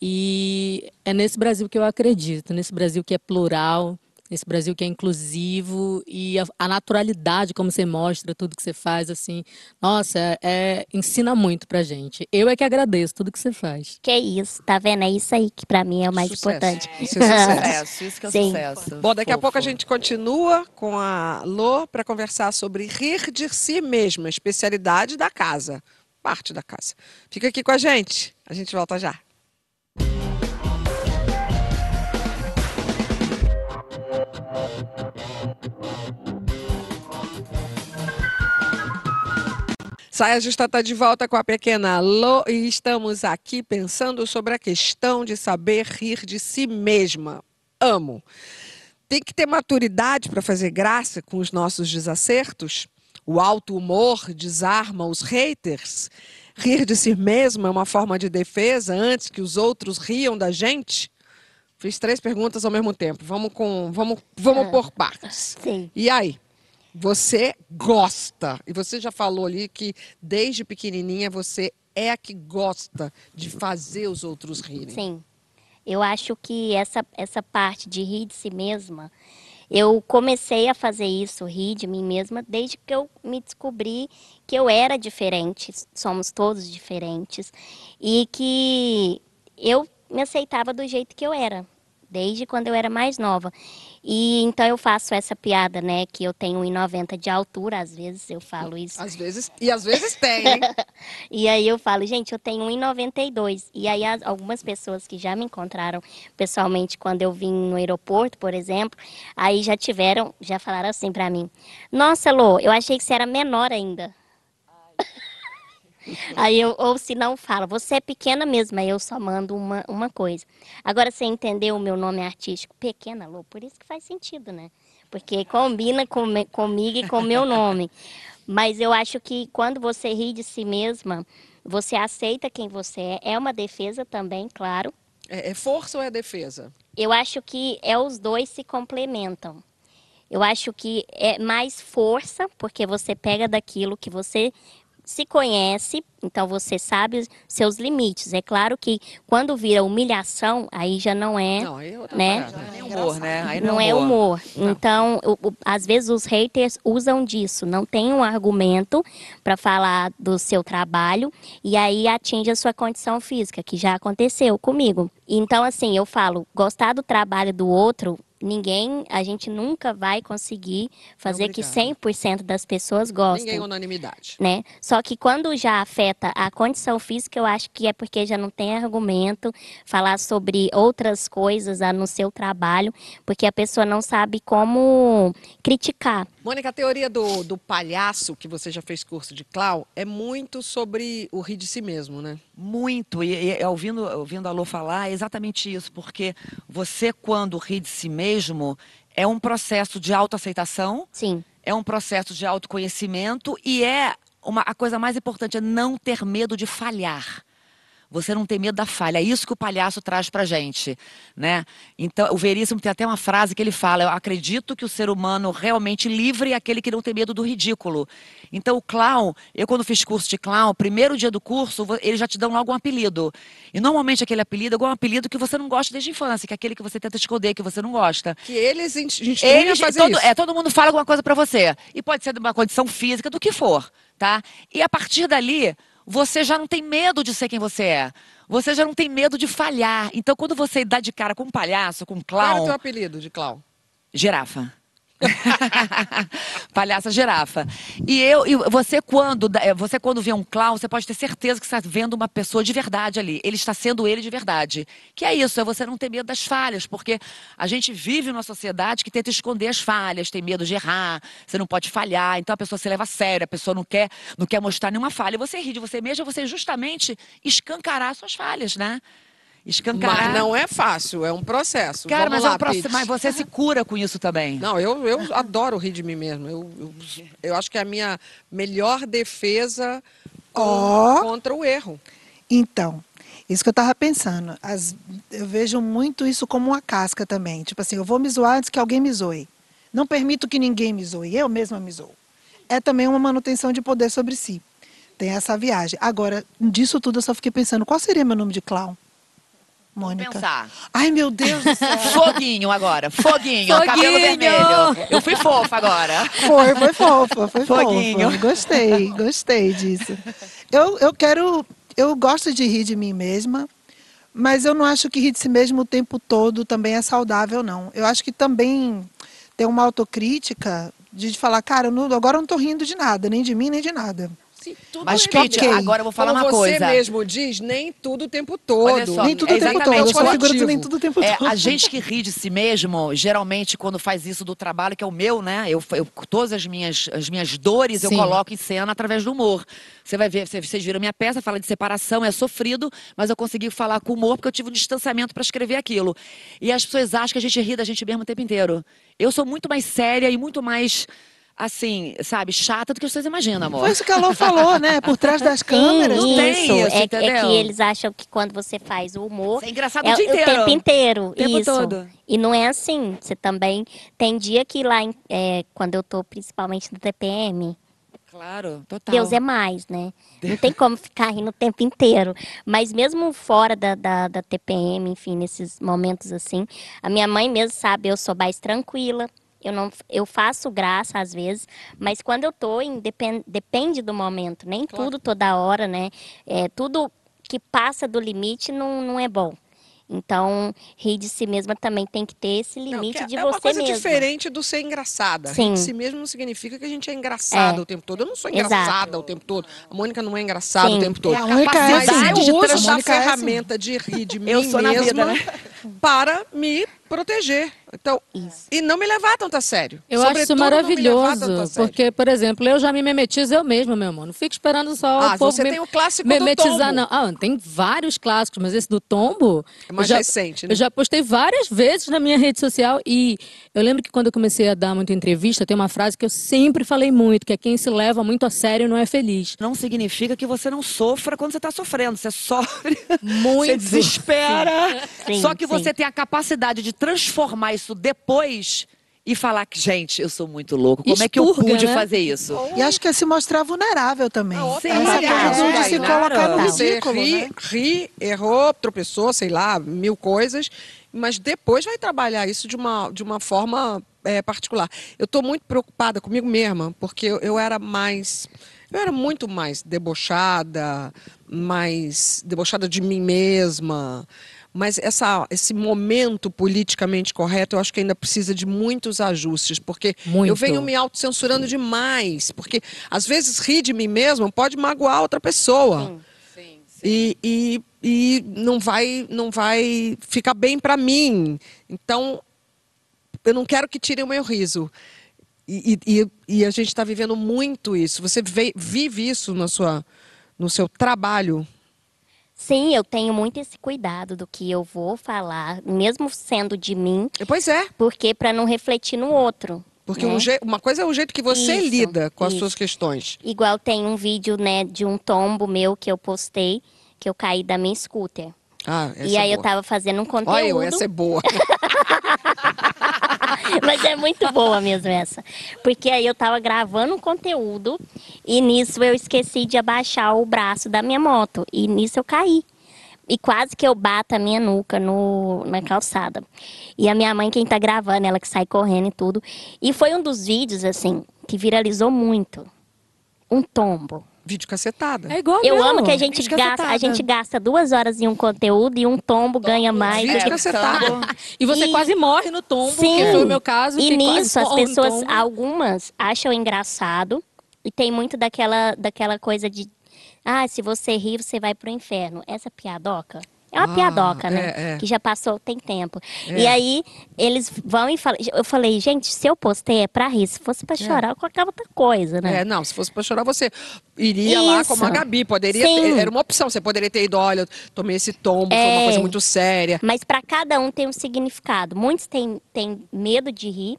S4: E é nesse Brasil que eu acredito, nesse Brasil que é plural, nesse Brasil que é inclusivo e a, a naturalidade como você mostra tudo que você faz, assim, nossa, é, ensina muito pra gente. Eu é que agradeço tudo que você faz.
S6: Que isso, tá vendo? É isso aí que para mim é o mais
S5: Sucesso.
S6: importante.
S5: Isso é sucesso.
S3: Sucesso, isso que é
S6: Sim.
S3: sucesso.
S5: Bom, daqui a pouco a gente continua com a Lô para conversar sobre rir de si mesma, especialidade da casa, parte da casa. Fica aqui com a gente, a gente volta já. Saia Justa está de volta com a pequena Lô e estamos aqui pensando sobre a questão de saber rir de si mesma. Amo. Tem que ter maturidade para fazer graça com os nossos desacertos? O alto humor desarma os haters? Rir de si mesmo é uma forma de defesa antes que os outros riam da gente? Fiz três perguntas ao mesmo tempo. Vamos com, vamos, vamos por partes.
S6: Sim.
S5: E aí? Você gosta, e você já falou ali que desde pequenininha você é a que gosta de fazer os outros rirem.
S6: Sim. Eu acho que essa, essa parte de rir de si mesma, eu comecei a fazer isso, rir de mim mesma, desde que eu me descobri que eu era diferente, somos todos diferentes, e que eu me aceitava do jeito que eu era, desde quando eu era mais nova. E então eu faço essa piada, né, que eu tenho 1,90 de altura, às vezes eu falo isso.
S5: Às vezes, e às vezes tem, hein?
S6: E aí eu falo, gente, eu tenho 1,92. E aí as- algumas pessoas que já me encontraram pessoalmente quando eu vim no aeroporto, por exemplo, aí já tiveram, já falaram assim pra mim: "Nossa, Lô, eu achei que você era menor ainda". Aí eu, ou se não fala, você é pequena mesmo, aí eu só mando uma, uma coisa. Agora você entendeu o meu nome artístico, Pequena Lô, por isso que faz sentido, né? Porque combina com, comigo e com o meu nome. Mas eu acho que quando você ri de si mesma, você aceita quem você é. É uma defesa também, claro.
S5: É, é força ou é defesa?
S6: Eu acho que é os dois se complementam. Eu acho que é mais força, porque você pega daquilo que você se conhece, então você sabe os seus limites. É claro que quando vira humilhação, aí já não é,
S5: Não, é
S6: né?
S3: Não é humor, né? Aí
S6: não é humor. Então, o- o- às vezes os haters usam disso, não tem um argumento para falar do seu trabalho e aí atinge a sua condição física, que já aconteceu comigo. Então, assim, eu falo, gostar do trabalho do outro ninguém, a gente nunca vai conseguir fazer que
S5: Obrigada.
S6: 100% das pessoas gostem
S5: Ninguém é unanimidade.
S6: né? Só que quando já afeta a condição física, eu acho que é porque já não tem argumento falar sobre outras coisas a no seu trabalho, porque a pessoa não sabe como criticar.
S5: Mônica, a teoria do, do palhaço, que você já fez curso de clown, é muito sobre o rir de si mesmo, né?
S3: Muito. E, e- e ouvindo, ouvindo a Lô falar, é exatamente isso. Porque você, quando ri de si mesmo, é um processo de autoaceitação,
S6: Sim,
S3: é um processo de autoconhecimento e é uma, a coisa mais importante é não ter medo de falhar. Você não tem medo da falha. É isso que o palhaço traz pra gente, né? Então, o Veríssimo tem até uma frase que ele fala: "Eu acredito que o ser humano realmente livre é aquele que não tem medo do ridículo". Então, o clown, eu quando fiz curso de clown, primeiro dia do curso, eles já te dão logo um apelido. E normalmente aquele apelido é igual um apelido que você não gosta desde a infância, que é aquele que você tenta esconder, que você não gosta.
S5: Que eles in- instruem a
S3: Eles,
S5: fazer
S3: todo,
S5: isso.
S3: é, todo mundo fala alguma coisa pra você. E pode ser de uma condição física, do que for, tá? E a partir dali, você já não tem medo de ser quem você é. Você já não tem medo de falhar. Então, quando você dá de cara com um palhaço, com um
S5: Qual era o
S3: clown,
S5: teu apelido de clown?
S3: girafa. Palhaça girafa. E eu, e você quando, eh, você quando vê um clown, você pode ter certeza que está vendo uma pessoa de verdade ali. Ele está sendo ele de verdade. Que é isso, é você não ter medo das falhas, porque a gente vive numa sociedade que tenta esconder as falhas, tem medo de errar, você não pode falhar, então a pessoa se leva a sério, a pessoa não quer, não quer mostrar nenhuma falha. Você ri de você mesmo, você justamente escancarar suas falhas, né? Escancarar.
S5: Mas não é fácil, é um processo.
S3: Cara,
S5: Vamos
S3: mas,
S5: lá,
S3: é um processo, mas você se cura com isso também.
S5: Não, eu, eu adoro rir de mim mesmo. Eu, eu, eu acho que é a minha melhor defesa
S7: Ó.
S5: contra o erro.
S7: Então, isso que eu estava pensando. As- eu vejo muito isso como uma casca também. Tipo assim, eu vou me zoar antes que alguém me zoe. Não permito que ninguém me zoe, eu mesma me zoo. É também uma manutenção de poder sobre si. Tem essa viagem. Agora, disso tudo eu só fiquei pensando, qual seria meu nome de clown? Mônica.
S3: pensar.
S7: Ai, meu Deus do céu.
S3: Foguinho agora, foguinho,
S4: Foguinho!
S3: cabelo vermelho. Eu fui fofa agora.
S7: Foi, foi fofa, foi
S3: Foguinho.
S7: fofa. Gostei, gostei disso. Eu, eu quero, eu gosto de rir de mim mesma, mas eu não acho que rir de si mesmo o tempo todo também é saudável, não. Eu acho que também ter uma autocrítica de falar, cara, eu não- agora eu não estou rindo de nada, nem de mim, nem de nada.
S3: Mas,
S5: é
S7: ok.
S3: agora eu vou falar
S5: Como
S3: uma
S5: você
S3: coisa.
S5: mesmo diz, nem tudo o tempo todo.
S3: Olha só,
S7: nem tudo
S3: é
S7: o tempo todo. Eu sou a figura do
S5: coletivo.
S7: nem tudo o tempo
S3: É,
S7: todo.
S3: a gente que ri de si mesmo, geralmente, quando faz isso do trabalho, que é o meu, né? Eu, eu- todas as minhas, as minhas dores eu
S4: Sim.
S3: coloco em cena através do humor. Você vai ver, vocês, vocês viram minha peça, fala de separação, é sofrido, mas eu consegui falar com humor porque eu tive um distanciamento para escrever aquilo. E as pessoas acham que a gente ri da gente mesmo o tempo inteiro. Eu sou muito mais séria e muito mais, assim, sabe, chata do que vocês imaginam, amor.
S7: Foi isso que a Lô falou, né? Por trás das câmeras.
S3: não
S7: tem
S3: tem isso,
S6: é, é que eles acham que quando você faz o humor
S3: Você é engraçado
S6: é
S3: o dia inteiro.
S6: tempo inteiro.
S3: O tempo
S6: isso.
S3: todo.
S6: E não é assim. Você também tem dia que lá, em- é, quando eu tô principalmente no TPM,
S3: Claro, total.
S6: Deus é mais, né? Não tem como ficar rindo o tempo inteiro. Mas mesmo fora da, da, da TPM, enfim, nesses momentos assim, a minha mãe mesmo sabe, eu sou mais tranquila. Eu, não, eu faço graça às vezes, mas quando eu tô, em, depen- depende do momento. Nem tudo toda hora, né? É, tudo que passa do limite não, não é bom. Então, rir de si mesma também tem que ter esse
S5: Não,
S6: limite
S5: que é,
S6: de
S5: é
S6: você
S5: uma coisa
S6: mesma.
S5: diferente do ser engraçada.
S6: Sim.
S5: Rir de si mesmo não significa que a gente é engraçada
S6: É.
S5: o tempo todo. Eu não sou
S6: Exato.
S5: engraçada o tempo todo. A Mônica não é engraçada
S6: Sim.
S5: o tempo todo.
S7: É, a Mônica é
S5: Mas
S7: assim.
S5: eu uso
S7: A é assim.
S5: ferramenta de rir de mim
S3: Eu sou na
S5: mesma
S3: vida, né?
S5: para me proteger. Então,
S6: Isso.
S5: e não me levar tanto a sério.
S4: Eu acho
S5: Sobretudo,
S4: isso
S5: me levar
S4: maravilhoso, porque, por exemplo, eu já me memetizo eu mesma, meu amor. Não fico esperando só
S5: Ah,
S4: o povo
S5: você
S4: me
S5: tem o clássico do
S4: memetizar,
S5: tombo.
S4: não. Ah, tem vários clássicos, mas esse do tombo...
S5: É mais
S4: já,
S5: recente, né?
S4: Eu já postei várias vezes na minha rede social e eu lembro que quando eu comecei a dar muita entrevista, tem uma frase que eu sempre falei muito, que é quem se leva muito a sério não é feliz.
S3: Não significa que você não sofra quando você está sofrendo. Você sofre,
S4: Muito.
S3: você desespera.
S6: Sim,
S3: Só que
S6: sim.
S3: você tem a capacidade de transformar isso depois e falar que, gente, eu sou muito louco. Como é que eu
S4: Expurga,
S3: pude
S4: né?
S3: fazer isso?
S7: E acho que é se mostrar vulnerável também.
S3: Sim,
S7: Essa coisa de
S5: aí,
S7: se colocar no ridículo,
S5: ri,
S7: né?
S5: ri, errou, tropeçou, sei lá, mil coisas, mas depois vai trabalhar isso de uma, de uma forma é, particular. Eu estou muito preocupada comigo mesma, porque eu, eu era mais. Eu era muito mais debochada, mais debochada de mim mesma, Mas essa, esse momento politicamente correto, eu acho que ainda precisa de muitos ajustes, porque
S4: Muito.
S5: eu venho me autocensurando demais. Porque às vezes rir de mim mesmo pode magoar outra pessoa. E, e, e não, vai, não vai ficar bem para mim. Então, eu não quero que tirem o meu riso. E, e- e- a gente está vivendo muito isso. Você vê- vive isso na sua, no seu trabalho.
S6: Sim, eu tenho muito esse cuidado do que eu vou falar, mesmo sendo de mim,
S5: Pois é,
S6: porque para não refletir no outro.
S5: porque
S6: né?
S5: um uma coisa é o jeito que você
S6: Isso,
S5: lida com as
S6: isso.
S5: suas questões.
S6: Igual tem um vídeo, né, de um tombo meu que eu postei, que eu caí da minha scooter.
S5: Ah, essa
S6: e aí
S5: é
S6: eu tava fazendo um conteúdo.
S5: Olha, eu, essa é boa.
S6: Mas é muito boa mesmo essa. Porque aí eu tava gravando um conteúdo e nisso eu esqueci de abaixar o braço da minha moto. E nisso eu caí. E quase que eu bato a minha nuca no, na calçada. E a minha mãe, quem tá gravando, ela que sai correndo e tudo. E foi um dos vídeos, assim, que viralizou muito. Um tombo.
S5: Vídeo cacetada.
S4: É igual
S6: Eu
S4: meu.
S6: amo que a gente,
S3: Vídeo
S6: gasta, a gente gasta duas horas em um conteúdo e um tombo ganha mais.
S5: Vídeo cacetada.
S4: E você
S6: E-
S4: quase morre no tombo,
S6: Sim.
S4: que foi o meu caso.
S6: E nisso as pessoas, algumas acham engraçado e tem muito daquela, daquela coisa de ah, se você rir, você vai pro inferno. Essa piadoca. É uma
S5: Ah,
S6: piadoca, né?
S5: é, é.
S6: Que já passou, tem tempo.
S5: É.
S6: E aí, eles vão e falam. Eu falei, gente, se eu postei é pra rir. Se fosse pra chorar, eu colocava outra coisa, né?
S5: É, não, se fosse pra chorar, você iria lá
S6: Isso.
S5: como a Gabi. Poderia ter- era uma opção. Você poderia ter ido, olha, tomei esse tombo, foi uma
S6: É.
S5: coisa muito séria.
S6: Mas para cada um tem um significado. Muitos têm, têm medo de rir,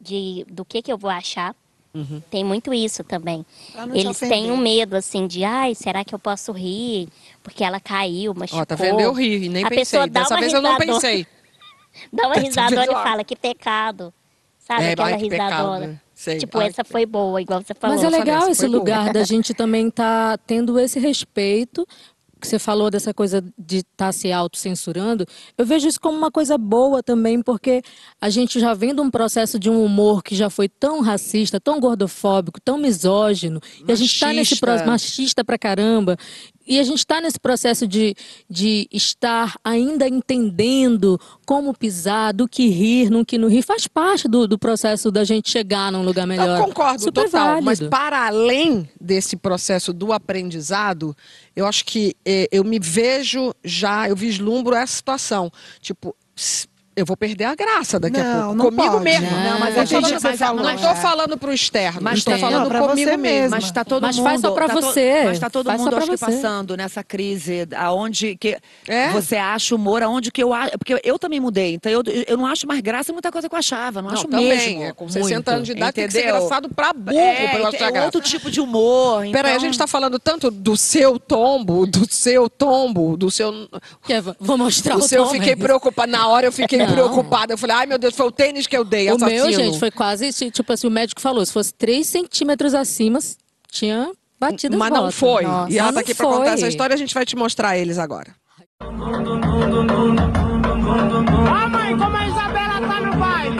S6: de, do que, que eu vou achar.
S5: Uhum.
S6: Tem muito isso também. Eles têm um medo, assim, de, ai, será que eu posso rir? Porque ela caiu, machucou.
S5: Ó, tá vendo? Eu ri, e nem
S6: A
S5: pensei.
S6: pessoa dá
S5: Dessa
S6: uma
S5: vez eu não
S6: risadona.
S5: pensei.
S6: Dá uma
S5: Tá
S6: risadona e fala, que pecado. Sabe,
S5: É,
S6: aquela
S5: ai,
S6: risadona.
S5: né? Sei.
S6: Tipo,
S5: Ai,
S6: essa
S5: que
S6: foi boa, igual você falou.
S4: Mas é legal esse lugar da gente também estar tendo esse respeito. Que você falou dessa coisa de estar se autocensurando. Eu vejo isso como uma coisa boa também, porque a gente já vem de um processo de um humor que já foi tão racista, tão gordofóbico, tão misógino. E a gente está nesse
S5: Machista.
S4: processo machista pra caramba. E a gente está nesse processo de, de estar ainda entendendo como pisar, do que rir, no que não rir. Faz parte do, do processo da gente chegar num lugar melhor.
S5: Eu concordo
S4: Super
S5: total, mas
S4: válido.
S5: para além desse processo do aprendizado, eu acho que eh, eu me vejo já, eu vislumbro essa situação. Tipo, eu vou perder a graça daqui a
S7: Não,
S5: pouco.
S7: não
S5: comigo
S7: pode.
S5: mesmo.
S3: Não, mas a
S5: tô
S3: gente-
S5: falando-
S3: mas a-
S5: não
S3: mas-
S5: estou falando para o externo,
S3: Mas
S5: estou
S3: tem-
S5: falando
S7: Não,
S5: comigo
S7: você
S5: mesmo.
S3: Mas está todo
S4: Mas
S3: mundo.
S4: faz só pra
S3: tá to-
S4: você.
S3: mas está todo
S4: Faz
S3: mundo, acho que passando nessa crise, aonde que
S5: É?
S3: você acha humor, aonde que eu acho. Porque eu também mudei, então eu, eu não acho mais graça muita coisa que eu achava. Não,
S5: Não,
S3: acho
S5: também.
S3: mesmo.
S5: é, com 60
S3: muito,
S5: anos de idade tem que ser
S3: entendeu?
S5: engraçado pra burro
S3: É,
S5: pra eu
S3: é
S5: graça.
S3: outro tipo de humor.
S5: Peraí, a
S3: então-
S5: gente está falando tanto do seu tombo, do seu tombo, do seu.
S4: Vou mostrar
S5: O
S4: o
S5: seu eu fiquei
S4: mas-
S5: preocupada. Na hora eu fiquei
S4: Não.
S5: preocupada. Eu falei, ai meu Deus, foi o tênis que eu dei,
S4: O
S5: assassino.
S4: meu, gente, foi quase, tipo assim, o médico falou, se fosse 3 centímetros acima, tinha batido as
S5: Mas não foi.
S4: Nossa,
S5: e ela tá aqui pra contar
S4: foi.
S5: essa história, a gente vai te mostrar eles agora.
S9: Ó, mãe, como a Isabela tá no baile.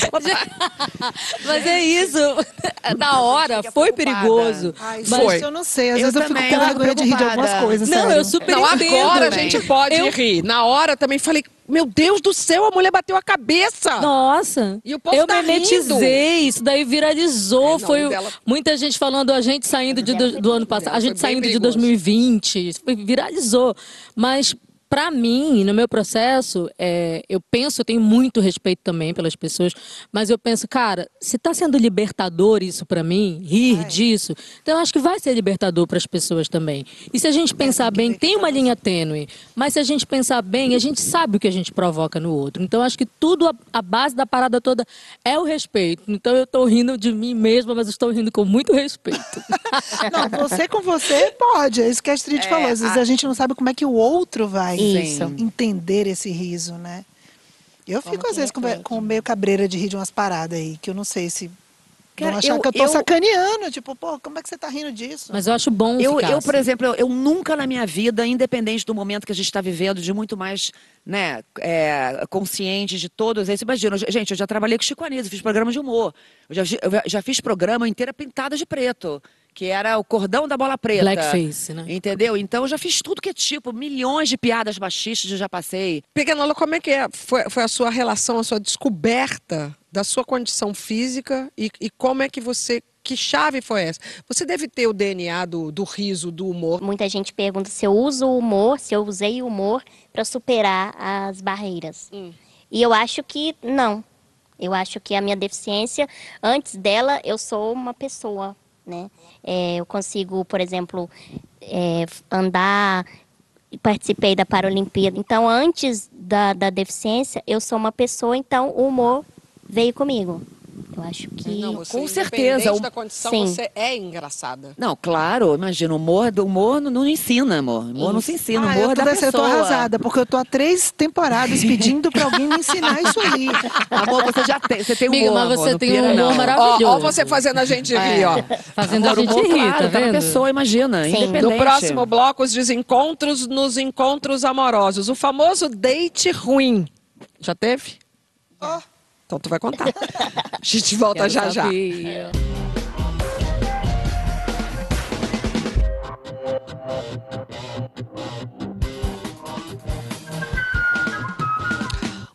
S4: Mas é isso. Na hora, foi perigoso.
S7: Ai,
S4: mas
S5: Foi.
S7: gente, eu não sei. Às
S3: Eu
S7: vezes eu fico com vergonha de rir de algumas coisas.
S4: Não,
S7: sério.
S4: eu super
S5: Não,
S4: entendo.
S5: agora a
S4: velho.
S5: gente pode
S4: Eu-
S5: rir. Na hora também falei, meu Deus do céu, a mulher bateu a cabeça.
S4: Nossa,
S5: E o povo
S4: eu
S5: tá
S4: monetizei, isso daí viralizou.
S5: É, não,
S4: foi
S5: dela-
S4: muita gente falando, a gente saindo de, do, do ano passado, a gente saindo de
S5: perigoso.
S4: 2020, isso foi- viralizou. Mas pra mim, no meu processo, é, eu penso, eu tenho muito respeito também pelas pessoas, mas eu penso, cara, se tá sendo libertador isso pra mim, rir disso, então eu acho que vai ser libertador para as pessoas também. E se a gente pensar bem, tem uma linha tênue, mas se a gente pensar bem, a gente sabe o que a gente provoca no outro. Então eu acho que tudo, a, a base da parada toda é o respeito. Então eu tô rindo de mim mesma, mas eu estou rindo com muito respeito.
S7: Não, você com você pode. É isso que a Astrid
S3: É,
S7: falou. Às vezes a...
S3: a-
S7: gente não sabe como é que o outro vai
S6: Isso.
S7: entender esse riso, né? Eu fico, às vezes, com, com meio cabreira de rir de umas paradas aí, que eu não sei se Vão
S3: Cara,
S7: achar
S3: eu-
S7: que eu tô
S3: eu-
S7: sacaneando. Tipo, pô, como é que você tá rindo disso?
S4: Mas eu acho bom
S3: Eu,
S4: ficar
S3: eu, por
S4: assim.
S3: exemplo, eu, eu nunca na minha vida, independente do momento que a gente está vivendo, de muito mais né, é, consciente de todos esses. Imagina, eu- gente, eu já trabalhei com Chico Anísio, fiz programa de humor. Eu já, já fiz programa inteira pintada de preto, que era o cordão da bola preta.
S4: Blackface, né?
S3: Entendeu? Então eu já fiz tudo que é tipo, milhões de piadas machistas eu já passei.
S5: Pequenola, como é que é? Foi, foi a sua relação, a sua descoberta da sua condição física e, e como é que você. Que chave foi essa? Você deve ter o DNA do, do riso, do humor.
S6: Muita gente pergunta se eu uso o humor, se eu usei o humor para superar as barreiras. E eu acho que não. Eu acho que a minha deficiência, antes dela, eu sou uma pessoa, né? É, eu consigo, por exemplo, é, andar, participei da Paralimpíada. Então, antes da, da deficiência, eu sou uma pessoa, então o humor veio comigo. Eu acho que...
S5: Não, você,
S3: com certeza, o-
S5: da condição,
S6: Sim.
S5: você é engraçada.
S3: Não, claro, imagina, o humor, do humor não, não ensina, amor. Humor não se ensina, o
S7: Ah,
S3: humor
S7: eu,
S3: é
S7: tô,
S3: da
S7: dessa- eu tô
S3: pessoa.
S7: arrasada, porque eu tô há três temporadas pedindo pra alguém me ensinar isso aí.
S3: Amor, você já tem, você tem humor,
S4: Amiga, mas
S3: amor,
S4: você
S3: não
S4: tem um humor
S3: não.
S4: maravilhoso.
S5: Ó, ó você fazendo a gente rir, ó.
S4: Fazendo a
S3: Amor,
S4: gente
S3: humor,
S4: rir,
S3: claro,
S4: tá vendo?
S3: pessoa, imagina,
S6: Sim.
S3: independente.
S5: No próximo bloco, os desencontros nos encontros amorosos. O famoso date ruim. Já teve? Então tu vai contar. A gente volta
S4: Quero
S5: já já.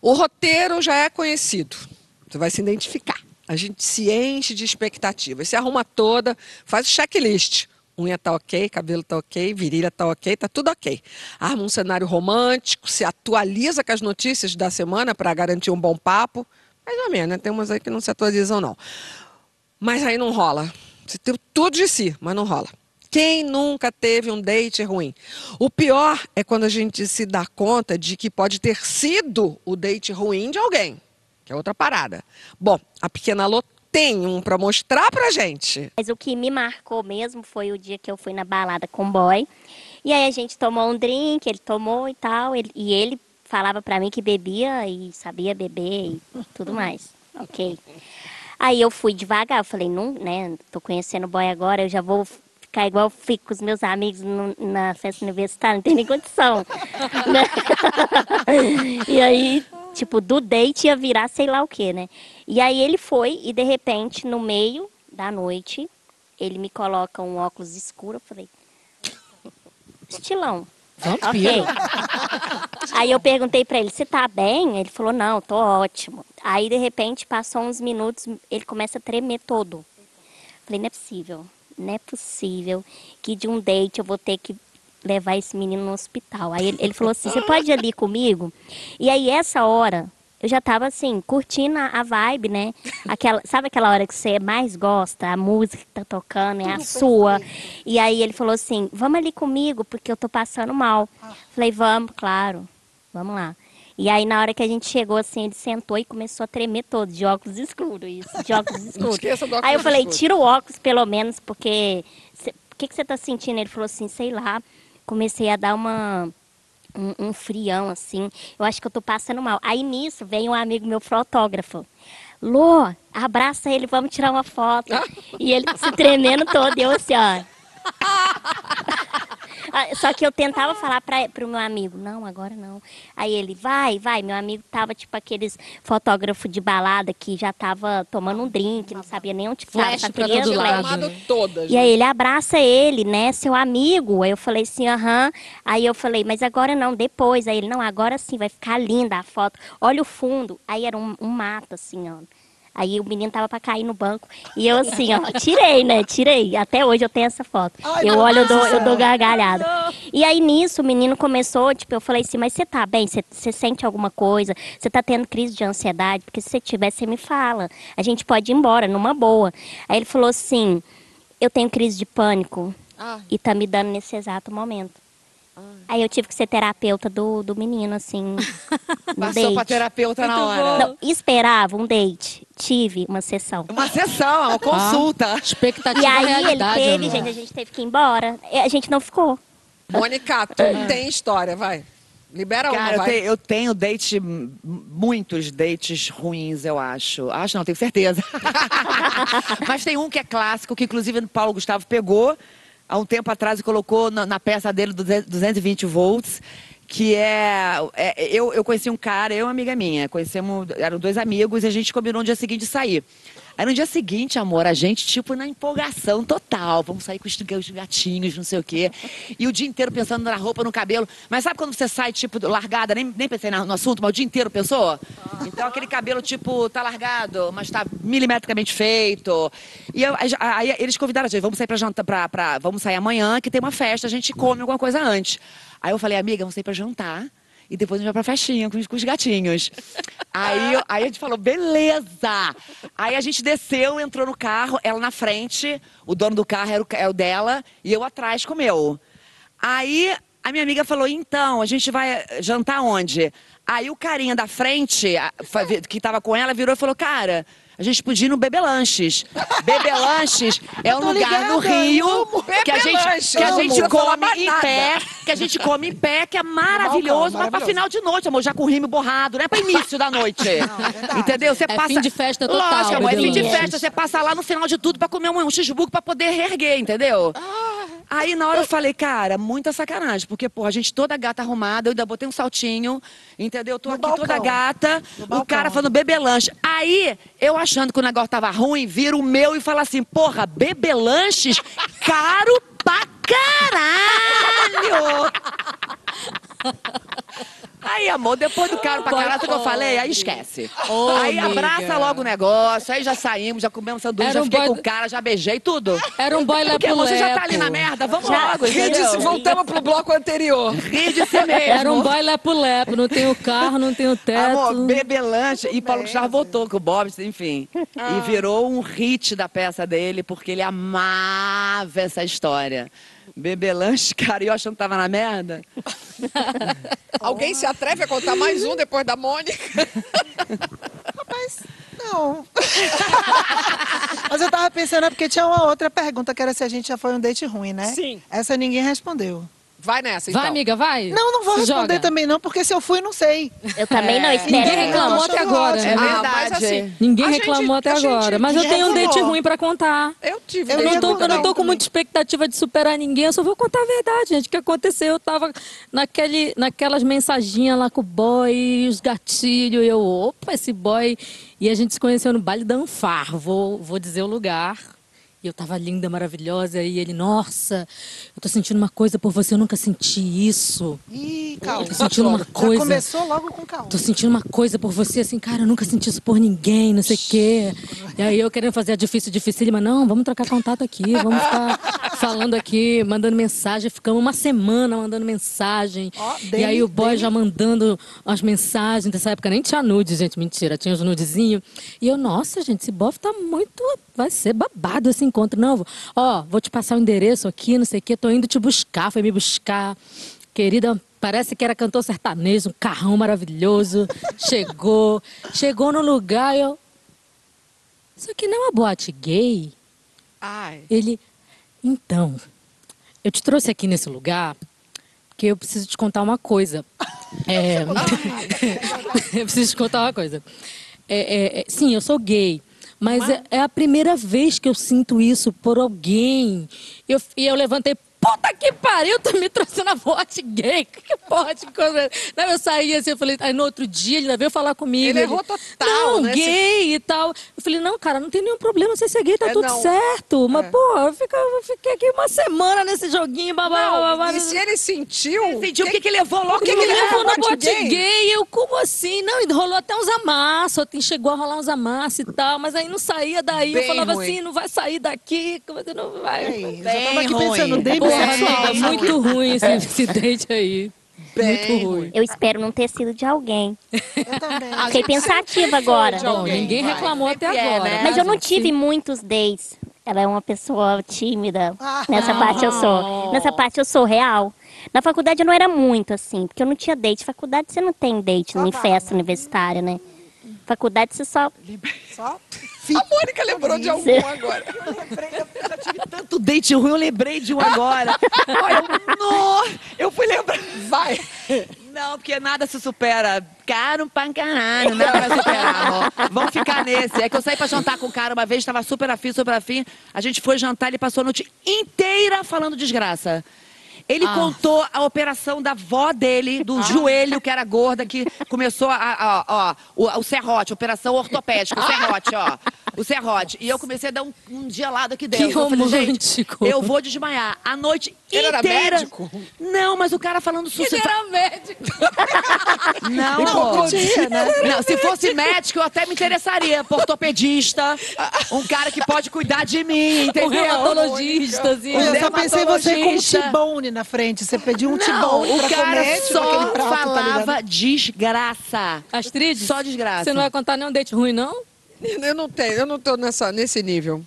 S5: O roteiro já é conhecido. Você vai se identificar. A gente se enche de expectativas. Se arruma toda, faz o checklist. Unha tá ok, cabelo tá ok, virilha tá ok, tá tudo ok. Arma um cenário romântico, se atualiza com as notícias da semana para garantir um bom papo. Mais ou menos, né? Tem umas aí que não se atualizam, não. Mas aí não rola. Você tem tudo de si, mas não rola. Quem nunca teve um date ruim? O pior é quando a gente se dá conta de que pode ter sido o date ruim de alguém, que é outra parada. Bom, a pequena Lô tem um pra mostrar pra gente.
S6: Mas o que me marcou mesmo foi o dia que eu fui na balada com o boy. E aí a gente tomou um drink, ele tomou e tal. ele- e ele falava pra mim que bebia e sabia beber e tudo mais. Ok. Aí eu fui devagar, eu falei, não, né? Tô conhecendo boy agora, eu já vou ficar igual eu fico com os meus amigos no- na festa universitária, não tem nem condição. né? e aí, tipo, do date ia virar sei lá o que, né? E aí ele foi e de repente, no meio da noite, ele me coloca um óculos escuro, eu falei, estilão.
S4: Vampiro.
S6: Ok. Aí eu perguntei pra ele, você tá bem? Ele falou, não, tô ótimo. Aí, de repente, passou uns minutos, ele começa a tremer todo. Falei, não é possível, não é possível que de um date eu vou ter que levar esse menino no hospital. Aí ele, ele falou assim, você pode ir ali comigo? E aí, essa hora, eu já tava assim, curtindo a, a vibe, né? Aquela, sabe aquela hora que você mais gosta? A música que tá tocando é a sua. E aí ele falou assim, vamos ali comigo, porque eu tô passando mal. Falei, vamos, claro, vamos lá. E aí, na hora que a gente chegou, assim, ele sentou e começou a tremer todo, de óculos escuros, isso, de óculos escuros.
S5: esqueça do óculos
S6: aí eu falei,
S5: escuro.
S6: tira o óculos, pelo menos, porque... O que, que você tá sentindo? Ele falou assim, sei lá. Comecei a dar uma... Um, um frião, assim. Eu acho que eu tô passando mal. Aí, nisso, vem um amigo meu fotógrafo. Lô, abraça ele, vamos tirar uma foto. E ele se tremendo todo, eu assim, ó... Só que eu tentava falar para o meu amigo, não, agora não. Aí ele, vai, vai. Meu amigo tava tipo aqueles fotógrafos de balada que já tava tomando um drink, não sabia nem onde estava.
S4: Flash
S6: só
S4: pra
S6: queria
S4: todo lado. Né?
S5: todas.
S6: E aí ele abraça ele, né, seu amigo. Aí eu falei assim, aham. Aí eu falei, mas agora não, depois. Aí ele, não, agora sim, vai ficar linda a foto. Olha o fundo. Aí era um, um mato, assim, ó. Aí o menino tava pra cair no banco. E eu assim, ó, tirei, né? Tirei. Até hoje eu tenho essa foto.
S7: Ai,
S6: eu olho, eu dou,
S7: do
S6: eu dou gargalhada. E aí nisso o menino começou, tipo, eu falei assim, mas você tá bem? Você- Você sente alguma coisa? Você tá tendo crise de ansiedade? Porque se você tiver, você me fala. A gente pode ir embora, numa boa. Aí ele falou assim, eu tenho crise de pânico
S5: Ah.
S6: e tá me dando nesse exato momento. Aí eu tive que ser terapeuta do, do menino, assim, no
S3: Passou
S6: date.
S3: pra terapeuta na hora.
S6: Não, esperava um date. Tive uma sessão.
S3: Uma sessão, uma consulta.
S4: Expectativa
S6: E aí ele teve,
S4: amor.
S6: gente, a gente teve que ir embora. A gente não ficou.
S5: Mônica, tu tem história, vai. Libera uma,
S3: Cara, eu,
S5: vai.
S3: te- eu tenho date, muitos dates ruins, eu acho. Acho não, tenho certeza. Mas tem um que é clássico, que inclusive o Paulo Gustavo pegou há um tempo atrás colocou na, na peça dele do 220 volts. Que é, é- eu, eu conheci um cara, eu e uma amiga minha, conhecemos, eram dois amigos e a gente combinou no dia seguinte de sair. Aí no dia seguinte, amor, a gente, tipo, na empolgação total. Vamos sair com os os gatinhos, não sei o quê. E o dia inteiro pensando na roupa, no cabelo. Mas sabe quando você sai, tipo, largada? Nem, nem pensei no assunto, mas o dia inteiro pensou? Então aquele cabelo, tipo, tá largado, mas tá milimetricamente feito. E eu- aí, aí eles convidaram a gente, vamos sair pra jantar, pra, pra- vamos sair amanhã, que tem uma festa, a gente come alguma coisa antes. Aí eu falei, amiga, vamos sair pra jantar. E depois a gente vai pra festinha com os, com os gatinhos. Aí, aí a gente falou, beleza! Aí a gente desceu, entrou no carro, ela na frente, o dono do carro era o, ca- é o dela, e eu atrás com o meu. Aí a minha amiga falou, então, a gente vai jantar onde? Aí o carinha da frente, que tava com ela, virou e falou, cara... A gente podia ir no Bebelanches. Bebelanches é um lugar no
S7: ligada,
S3: Rio
S7: eu amo
S3: que a gente, que a gente
S5: Não
S3: come em
S5: nada.
S3: pé, que a gente come em pé, que é maravilhoso, mas pra final de noite, amor, já com o rime borrado, não é pra início da noite. Entendeu? Você
S4: É
S3: passa...
S4: fim de festa total,
S3: Lógico, amor, é fim de festa. Você passa lá no final de tudo pra comer um, um cheeseburger pra poder reerguer, entendeu?
S7: Ah.
S3: Aí na hora eu falei, cara, muita sacanagem, porque, pô, a gente toda gata arrumada, eu ainda botei um saltinho, entendeu? Tô
S7: No
S3: aqui
S7: balcão.
S3: toda gata,
S7: No
S3: o
S7: balcão.
S3: cara falando bebelanche. Aí, eu achando que o negócio tava ruim, vira o meu e fala assim, porra, bebelanches caro pra caralho! Aí, amor, depois do caro pra caralho, que eu falei? Aí esquece. Aí
S4: amiga.
S3: abraça logo o negócio, aí já saímos, já comemos sanduíche,
S4: Era
S3: já
S4: um
S3: fiquei
S4: boy-
S3: com o cara, já beijei tudo.
S4: Era um boy
S3: Porque, amor, você já tá ali na merda, vamos
S6: Já.
S3: logo, entendeu?
S5: voltamos pro bloco anterior.
S3: Rio de ser mesmo.
S4: Era um boy lepo-lepo, não tem o carro, não tem o teto.
S3: Amor, bebelanche. E Paulo Gustavo voltou com o Bob, enfim.
S4: Ah.
S3: E virou um hit da peça dele, porque ele amava essa história. Bebelanche, cara, e eu achando que tava na merda.
S5: Alguém se atreve a contar mais um depois da Mônica?
S7: Rapaz, não. Mas eu tava pensando, é porque tinha uma outra pergunta, que era se a gente já foi um date ruim, né?
S5: Sim.
S7: Essa ninguém respondeu.
S5: Vai nessa, então.
S4: Vai, amiga, vai.
S7: Não, não vou
S4: Se
S7: responder
S4: joga.
S7: também não, porque se eu fui, não sei.
S6: Eu também não espero.
S4: Ninguém
S7: É,
S4: reclamou até agora.
S7: ótimo.
S3: É
S5: Ah,
S3: verdade.
S5: mas assim,
S4: Ninguém
S5: a gente-
S4: reclamou até
S5: gente-
S4: agora. Mas eu tenho um date
S7: reclamou.
S4: ruim pra contar.
S5: Eu tive.
S7: Eu
S4: Eu não, tô, eu não tô com muita expectativa de superar ninguém, eu só vou contar a verdade, gente. O que aconteceu? Eu tava naquele, naquelas mensaginhas lá com o boy, os gatilhos, e eu, opa, esse boy. E a gente se conheceu no baile da Anfar, vou, vou dizer o lugar. E eu tava linda, maravilhosa, e ele, nossa, eu tô sentindo uma coisa por você, eu nunca senti isso.
S7: Ih, calma.
S4: Tô sentindo uma
S7: Já
S4: coisa.
S7: começou logo com calma.
S4: Tô sentindo uma coisa por você, assim, cara, eu nunca senti isso por ninguém, não sei o quê. E aí eu querendo fazer a difícil, difícil, mas não, vamos trocar contato aqui, vamos ficar falando aqui, mandando mensagem. Ficamos uma semana mandando mensagem.
S7: Ó,
S4: e aí o boy já mandando as mensagens. Nessa época nem tinha nude, gente, mentira, tinha os nudezinhos. E eu, nossa, gente, esse bofe tá muito. Vai ser babado esse encontro. Não, vou- ó, vou te passar o endereço aqui, não sei o quê, tô indo te buscar, foi me buscar. Querida, parece que era cantor sertanejo, um carrão maravilhoso. Chegou, chegou no lugar e eu. Isso aqui não é uma boate gay?
S5: Ai.
S4: Ele, então, eu te trouxe aqui nesse lugar porque eu preciso te contar uma coisa. É, eu preciso te contar uma coisa. É, é, é, sim, eu sou gay. Mas é, é a primeira vez que eu sinto isso por alguém. Eu, e eu levantei, puta que pariu, tu me trouxe na boate gay. Que porra de coisa. Não, eu saí assim, eu falei, aí no outro dia ele ainda veio falar comigo.
S5: Ele errou total,
S4: Não,
S5: né?
S4: gay e tal. Eu falei, não, cara, não tem nenhum problema você ser gay, tá
S5: É,
S4: tudo
S5: não.
S4: certo. Mas, pô, eu fiquei, eu fiquei aqui uma semana nesse joguinho, babá, babá,
S5: Não, e se ele sentiu...
S3: Sentiu o que, que levou logo?
S5: Por que que ele
S4: levou na
S5: boate gay?
S4: gay? Eu, como assim? Não, rolou até uns amassos, até chegou a rolar uns amassos e tal, mas aí não saía daí. eu
S5: Bem
S4: falava
S5: ruim.
S4: assim, não vai sair daqui, que você não vai.
S7: Ei, já tava aqui
S3: ruim.
S7: pensando, dei Bissexual.
S4: amiga, muito ruim esse, esse date aí.
S5: Bem
S4: muito ruim.
S6: Eu espero não ter sido de alguém.
S7: Eu também.
S6: Fiquei pensativa agora.
S4: Bom,
S5: alguém,
S4: ninguém
S5: vai.
S4: reclamou até
S3: Sempre é,
S4: agora.
S3: né?
S4: tá,
S6: Mas eu não tive muitos dates. Ela é uma pessoa tímida.
S7: Ah.
S6: Nessa parte eu sou. Nessa parte eu sou real. Na faculdade eu não era muito assim, porque eu não tinha date. Faculdade você não tem date em festa universitária, né? Faculdade você só.
S7: Só
S5: A Mônica lembrou de algum agora.
S3: Eu já tive tanto date ruim, eu lembrei de um agora. Olha, no, eu fui lembrar.
S5: Vai.
S3: Não, porque nada se supera. Caro pra caralho, nada vai superar, amor. Vamos ficar nesse. É que eu saí pra jantar com o cara uma vez, tava super afim, super afim. A gente foi jantar, ele passou a noite inteira falando desgraça. Ele
S8: Ah.
S3: contou a operação da avó dele, do joelho, que era gorda, que começou a, a- ó, o, o serrote, operação ortopédica, o serrote, ó. O serrote. E eu comecei a dar um, um gelado aqui dentro.
S4: Que
S3: eu falei, gente,
S4: romântico.
S3: eu vou desmaiar. A noite
S5: Ele era
S3: inteira.
S5: médico?
S3: Não, mas o cara falando sucesso.
S4: Ele era médico.
S3: Não,
S5: Não, podia, né?
S3: Não, se fosse médico, eu até me interessaria. por Ortopedista, um cara que pode cuidar de mim,
S4: Um
S3: entendeu?
S4: reumatologista, assim.
S3: O
S7: Eu só pensei você com um
S3: dermatologista.
S7: T-bone na frente. Você pediu um
S3: Não,
S7: T-bone
S3: o
S7: pra
S3: cara
S7: comer, tipo
S3: só
S7: prato, tá
S3: falava desgraça.
S4: Astrid,
S3: Só desgraça.
S4: Você não vai contar nenhum date ruim, não?
S5: Eu não tenho, eu não tô nessa, nesse nível.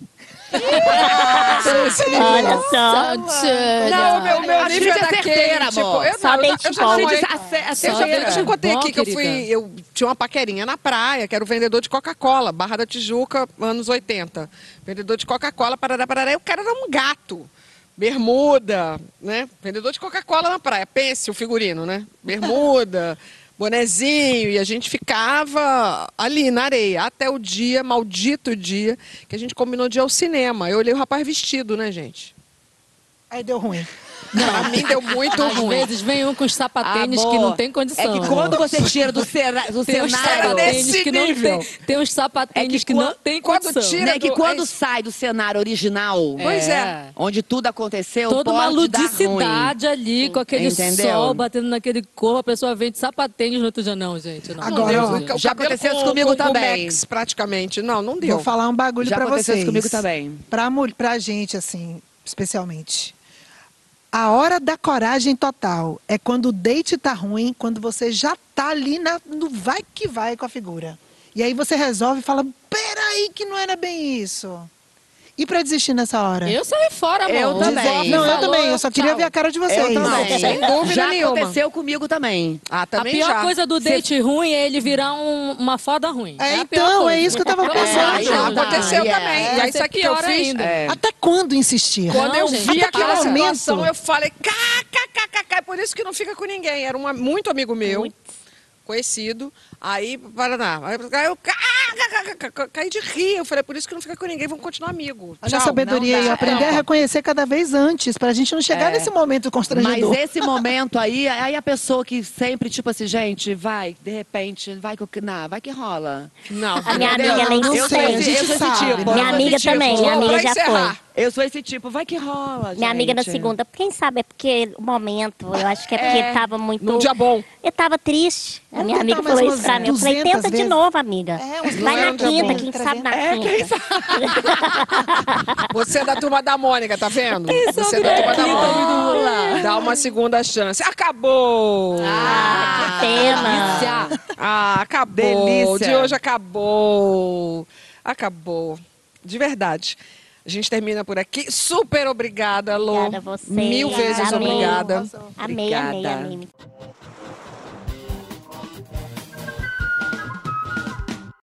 S6: Olha só.
S5: Não, o meu, o meu nível é daquele,
S3: certeira,
S5: tipo,
S3: amor.
S5: eu,
S6: Só
S5: não, eu, já- eu já Eu já,
S3: certeira.
S5: eu já contei aqui que eu fui. Eu tinha uma paquerinha na praia, que era o vendedor de Coca-Cola, Barra da Tijuca, anos 80. Vendedor de Coca-Cola, parará, parará. E o cara era um gato. Bermuda, né? Vendedor de Coca-Cola na praia. Pense o figurino, né? Bermuda, bonezinho. E a gente ficava ali na areia. Até o dia, maldito dia, que a gente combinou de ir ao cinema. Eu olhei o rapaz vestido, né, gente?
S7: Aí deu ruim.
S5: Pra mim deu muito
S4: Às
S5: ruim.
S4: vezes vem um com os sapatênis que
S3: Amor,
S4: não tem condição.
S3: É que quando você tira do, cera- do
S4: tem uns
S3: cenário...
S5: Nesse
S4: que não
S5: nível.
S4: tem, tem uns sapatênis
S3: É que
S4: que, não tem
S5: quando
S4: condição.
S5: tira-
S3: Né, que
S5: do-
S3: quando
S5: é-
S3: sai do cenário original,
S5: Pois é.
S3: onde tudo aconteceu,
S4: Toda uma
S3: pode dar ruim.
S4: ludicidade ali, com aquele
S3: Entendeu?
S4: sol batendo naquele corpo, a pessoa vem de sapatênis no outro dia. Não, gente, não.
S7: Agora,
S5: Não
S7: ó,
S5: deu. O
S3: já aconteceu isso
S5: com-
S3: comigo
S5: com- com
S3: também.
S5: Max, praticamente. Não, não deu.
S7: Vou falar um bagulho
S3: Já
S7: pra
S3: aconteceu
S7: vocês.
S3: isso comigo também.
S7: Pra, pra gente, assim, especialmente. A hora da coragem total é quando o date tá ruim, quando você já tá ali na- no vai que vai com a figura. E aí você resolve e fala, peraí que não era bem isso. E pra desistir nessa hora?
S4: Eu saí fora, amor.
S3: Eu também.
S7: Não, eu também. Eu só queria
S4: tchau.
S7: ver a cara de vocês.
S3: Eu também.
S5: sem dúvida
S3: já
S5: nenhuma.
S3: aconteceu comigo também.
S5: Ah,
S4: A
S5: também
S4: pior
S5: já.
S4: coisa do date ruim é ele virar um- uma foda ruim.
S7: É,
S4: a pior
S7: então, é isso que eu tava
S4: É,
S7: pensando.
S4: aí
S5: Já aconteceu
S3: Aí é-
S5: também. e aí,
S4: ser
S5: isso aqui
S4: pior
S5: eu fiz.
S4: ainda.
S3: É.
S7: Até quando insistir?
S5: Quando
S4: Não,
S5: eu
S4: gente,
S5: vi
S7: até
S5: aquela situação, eu falei, kkkk, é por isso que não fica com ninguém. Era um muito amigo meu, conhecido. Aí, Paraná. Aí eu kkkk, caí de rir. Eu falei, por isso que não fica com ninguém, vamos continuar amigo.
S7: Olha
S5: Tchau.
S7: a sabedoria
S3: não
S7: aí,
S3: dá.
S7: aprender a
S3: É.
S7: reconhecer cada vez antes, pra gente não chegar
S3: É.
S7: nesse momento
S3: Mas
S7: constrangedor.
S3: esse momento aí, aí a pessoa que sempre, tipo assim, gente, vai, de repente, vai que, não, vai que rola.
S5: Não,
S6: A minha amiga, ela
S7: não
S3: eu
S7: sei, a
S3: esse,
S7: gente
S3: esse
S7: sabe,
S3: tipo.
S6: Minha amiga
S3: tipo.
S6: também, minha amiga já
S5: encerrar.
S6: foi.
S3: Eu sou esse tipo, vai que rola,
S6: Minha amiga na
S3: gente.
S6: segunda, quem sabe é porque o momento, eu acho que é porque
S3: É.
S6: tava muito.
S5: Num dia bom.
S6: Eu tava triste. A minha
S7: tentar
S6: amiga falou isso mim. Eu falei,
S7: 200
S6: tenta de
S7: vezes.
S6: novo, amiga.
S7: É, uns
S6: Vai na quinta, quem sabe na
S3: É, quem
S6: quinta.
S5: Você é da turma da Mônica, tá vendo? Você é da turma da Mônica. Dá uma segunda chance. Acabou!
S6: Ah, que pena.
S5: Ah, acabou.
S3: Delícia.
S5: O de hoje acabou. Acabou. De verdade. A gente termina por aqui. Super obrigada, Lô.
S6: Obrigada a você.
S5: Mil vezes
S6: Amei.
S5: obrigada.
S6: Amei, amei,
S3: Obrigada.
S6: amei.